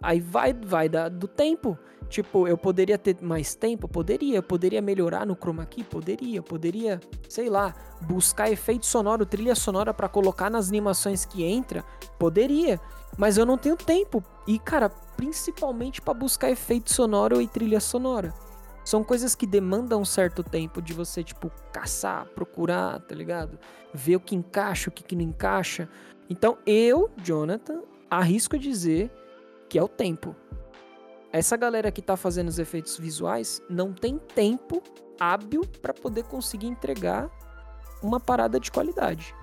aí vai, vai da, do tempo. Tipo, eu poderia ter mais tempo? Poderia. Eu poderia melhorar no chroma key? Poderia. Eu poderia, sei lá, buscar efeito sonoro, trilha sonora pra colocar nas animações que entra? Poderia. Mas eu não tenho tempo. E, cara, principalmente pra buscar efeito sonoro e trilha sonora. São coisas que demandam um certo tempo de você, tipo, caçar, procurar, tá ligado? Ver o que encaixa, o que, que não encaixa. Então, eu, Jonathan, arrisco dizer que é o tempo. Essa galera que tá fazendo os efeitos visuais não tem tempo hábil pra poder conseguir entregar uma parada de qualidade.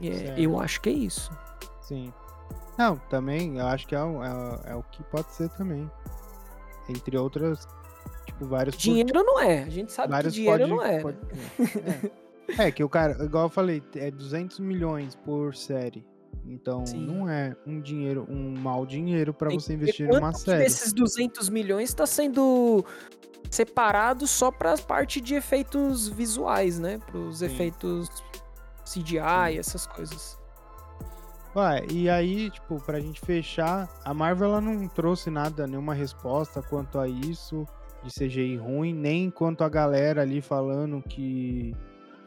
É, eu acho que é isso. Sim. Não, também, eu acho que é, é é o que pode ser também. Entre outras, tipo, vários... por- Dinheiro não é. A gente sabe que vários dinheiro pode- não é. pode- é. É, que o cara, igual eu falei, é 200 milhões por série. Então, Sim. não é um dinheiro, um mau dinheiro pra Tem você que investir numa que série. desses 200 milhões está sendo separado só para a parte de efeitos visuais, né? Para os efeitos CGI, Sim. essas coisas. Ué, e aí, tipo, pra gente fechar, a Marvel ela não trouxe nada, nenhuma resposta quanto a isso de CGI ruim, nem quanto a galera ali falando que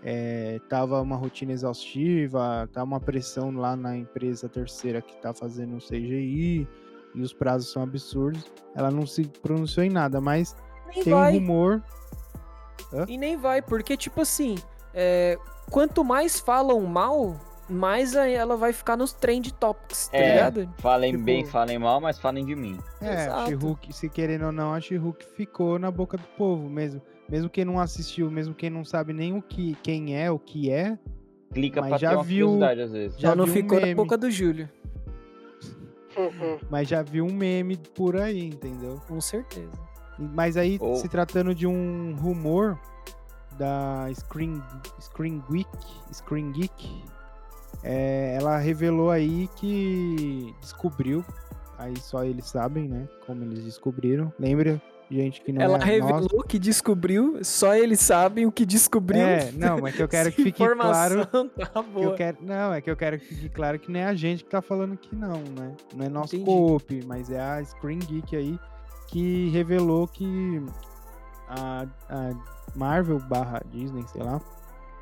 é, tava uma rotina exaustiva, tá uma pressão lá na empresa terceira que tá fazendo o CGI e os prazos são absurdos. Ela não se pronunciou em nada, mas Nem tem vai. um rumor. E nem vai, porque, tipo assim, é, quanto mais falam mal, mais aí ela vai ficar nos trend topics, tá É. ligado? Falem Tipo- bem, falem mal, mas falem de mim. É. She-Hulk, se querendo ou não, a She-Hulk ficou na boca do povo mesmo. Mesmo quem não assistiu, mesmo quem não sabe nem o que, quem é, o que é, Clica Mas pra já ter uma viu- curiosidade às vezes. já Só não vi um ficou na boca do Júlio, mas já viu um meme por aí, entendeu? com certeza. Mas aí, Ou- se tratando de um rumor da Screen, Screen Geek, Screen Geek é, ela revelou aí que descobriu, aí só eles sabem, né, como eles descobriram. Lembra, gente, que não Ela é revelou nós. que descobriu, só eles sabem o que descobriu. É, não, mas que eu quero que fique claro (laughs) Tá que eu boa. quero, não, é que eu quero que fique claro que não é a gente que tá falando que não, né? Não é nosso coop, mas é a Screen Geek aí que revelou que a, a Marvel barra Disney, sei lá,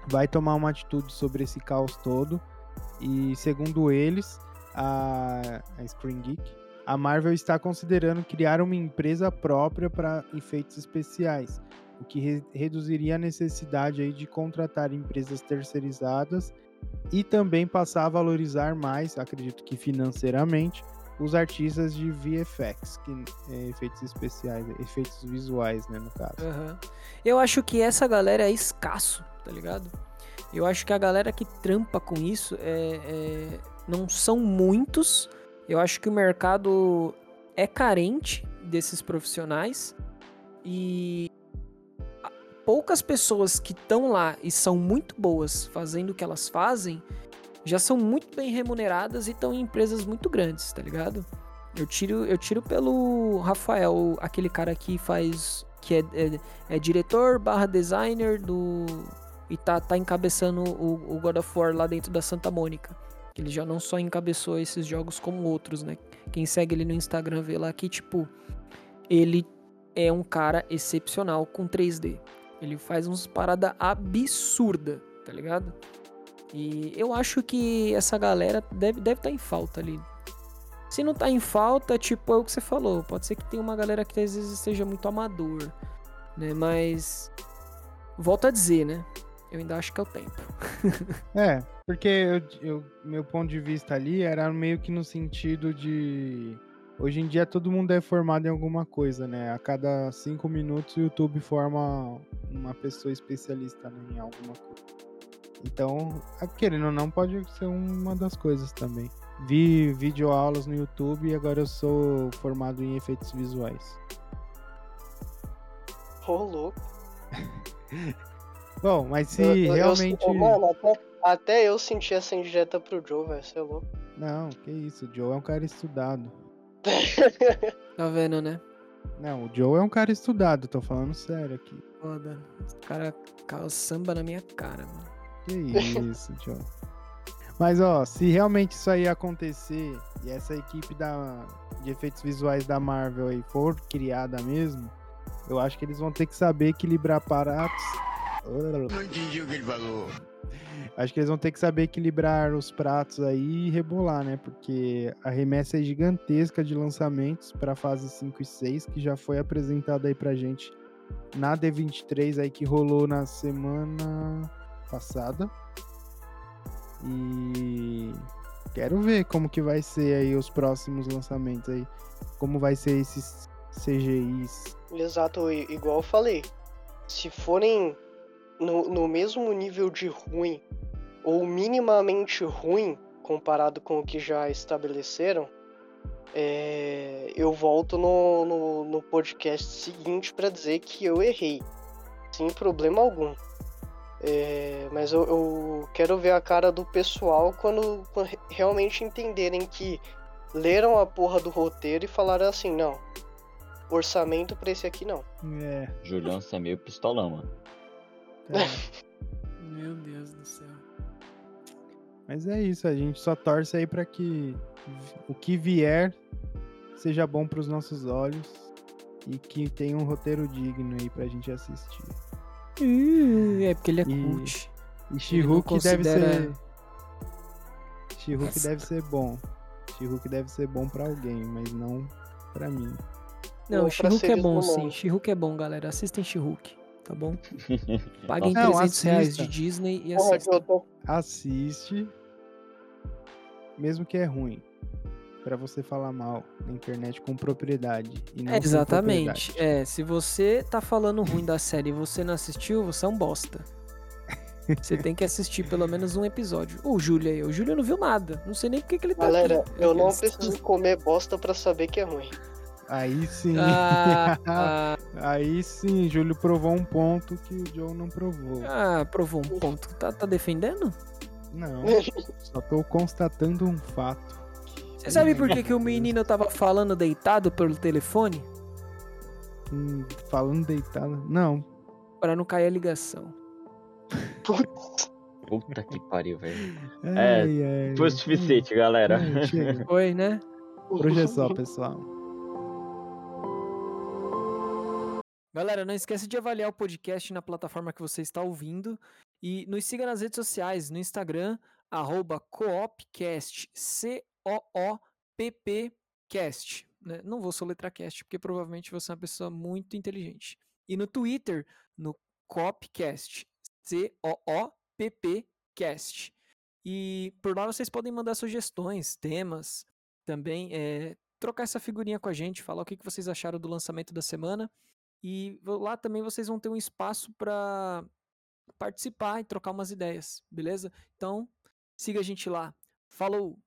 vai tomar uma atitude sobre esse caos todo. E segundo eles, a, a Screen Geek, a Marvel está considerando criar uma empresa própria para efeitos especiais, o que re- reduziria a necessidade aí de contratar empresas terceirizadas e também passar a valorizar mais, acredito que financeiramente, os artistas de VFX, que é efeitos especiais, efeitos visuais, né, no caso. Aham. Eu acho que essa galera é escasso, tá ligado? Eu acho que a galera que trampa com isso é, é- não são muitos. Eu acho que o mercado é carente desses profissionais e poucas pessoas que estão lá e são muito boas fazendo o que elas fazem já são muito bem remuneradas e estão em empresas muito grandes, tá ligado? Eu tiro, eu tiro pelo Rafael, aquele cara que faz. que é, é, é diretor barra designer do. E tá, tá encabeçando o, o God of War lá dentro da Santa Mônica. Ele já não só encabeçou esses jogos como outros, né? Quem segue ele no Instagram vê lá que, tipo, ele é um cara excepcional com 3D. Ele faz uns parada absurda, tá ligado? E eu acho que essa galera deve estar deve tá em falta ali. Se não tá em falta, tipo, é o que você falou. Pode ser que tenha uma galera que às vezes esteja muito amador, né? Mas. Volto a dizer, né? Eu ainda acho que é o tempo. É, porque eu, eu- meu ponto de vista ali era meio que no sentido de. Hoje em dia todo mundo é formado em alguma coisa, né? A cada cinco minutos o YouTube forma uma pessoa especialista né, em alguma coisa. Então, a- querendo ou não, pode ser uma das coisas também. Vi videoaulas no YouTube e agora eu sou formado em efeitos visuais. Ô, louco. (laughs) Bom, mas se Eu- eu- eu- realmente. ô, mano, até, até eu senti essa indireta pro Joe, velho. Você é louco. Não, que isso, o Joe é um cara estudado. (laughs) Tá vendo, né? Não, o Joe é um cara estudado, tô falando sério aqui. Foda. O cara samba na minha cara, mano. Que isso, (laughs) Joe. Mas ó, se realmente isso aí acontecer e essa equipe da, de efeitos visuais da Marvel aí for criada mesmo, eu acho que eles vão ter que saber equilibrar pratos. Não entendi o que ele falou. Acho que eles vão ter que saber equilibrar os pratos aí e rebolar, né? Porque a remessa é gigantesca de lançamentos para fase 5 e 6, que já foi apresentada aí pra gente na D23 aí que rolou na semana passada. E quero ver como que vai ser aí os próximos lançamentos aí. Como vai ser esses CGIs. Exato, igual eu falei. Se forem no, no mesmo nível de ruim, ou minimamente ruim, comparado com o que já estabeleceram, é, eu volto no, no, no podcast seguinte para dizer que eu errei. Sem problema algum. É, mas eu, eu quero ver a cara do pessoal quando, quando re- realmente entenderem que leram a porra do roteiro e falaram assim, não. Orçamento pra esse aqui não. É. Julião, você é meio pistolão, mano. Tá. (laughs) Meu Deus do céu. Mas é isso, a gente só torce aí pra que o que vier seja bom pros nossos olhos e que tenha um roteiro digno aí pra gente assistir. Ih, é porque ele é E- cult. E She-Hulk deve considera- ser. She-Hulk deve ser bom. She-Hulk deve ser bom pra alguém, mas não pra mim. Não, She-Hulk é bom sim. She-Hulk é bom, galera. Assistem She-Hulk. Tá bom? (laughs) Paguem Não, 300 reais assista. de Disney e Porra, tô- Assiste, mesmo que é ruim, Pra você falar mal na internet com propriedade. E não É, exatamente. propriedade. É, se você tá falando ruim da série e você não assistiu, você é um bosta. (laughs) Você tem que assistir pelo menos um episódio. O Júlio aí, o Júlio não viu nada. Não sei nem por que que ele tá Galera, aqui. eu não preciso comer bosta pra saber que é ruim. Aí sim. Ah, (laughs) ah, Aí sim, Júlio provou um ponto que o Joe não provou. ah, provou um ponto. Tá, tá defendendo? Não, (laughs) só tô constatando um fato. Você sabe por que, que o menino tava falando deitado pelo telefone? Hum, falando deitado. Não. Pra não cair a ligação. Puta que pariu, velho. Ai, ai. Foi o suficiente, galera. Ai. Foi, né? Por hoje é só, pessoal. Galera, não esquece de avaliar o podcast na plataforma que você está ouvindo e nos siga nas redes sociais, no Instagram, arroba coopcast, C-O-O-P-P-cast. Né? Não vou soletrar cast, porque provavelmente você é uma pessoa muito inteligente. E no Twitter, no coopcast, C-O-O-P-P-cast. E por lá vocês podem mandar sugestões, temas, também é, trocar essa figurinha com a gente, falar o que vocês acharam do lançamento da semana. E lá também vocês vão ter um espaço para participar e trocar umas ideias, beleza? Então, siga a gente lá. Falou!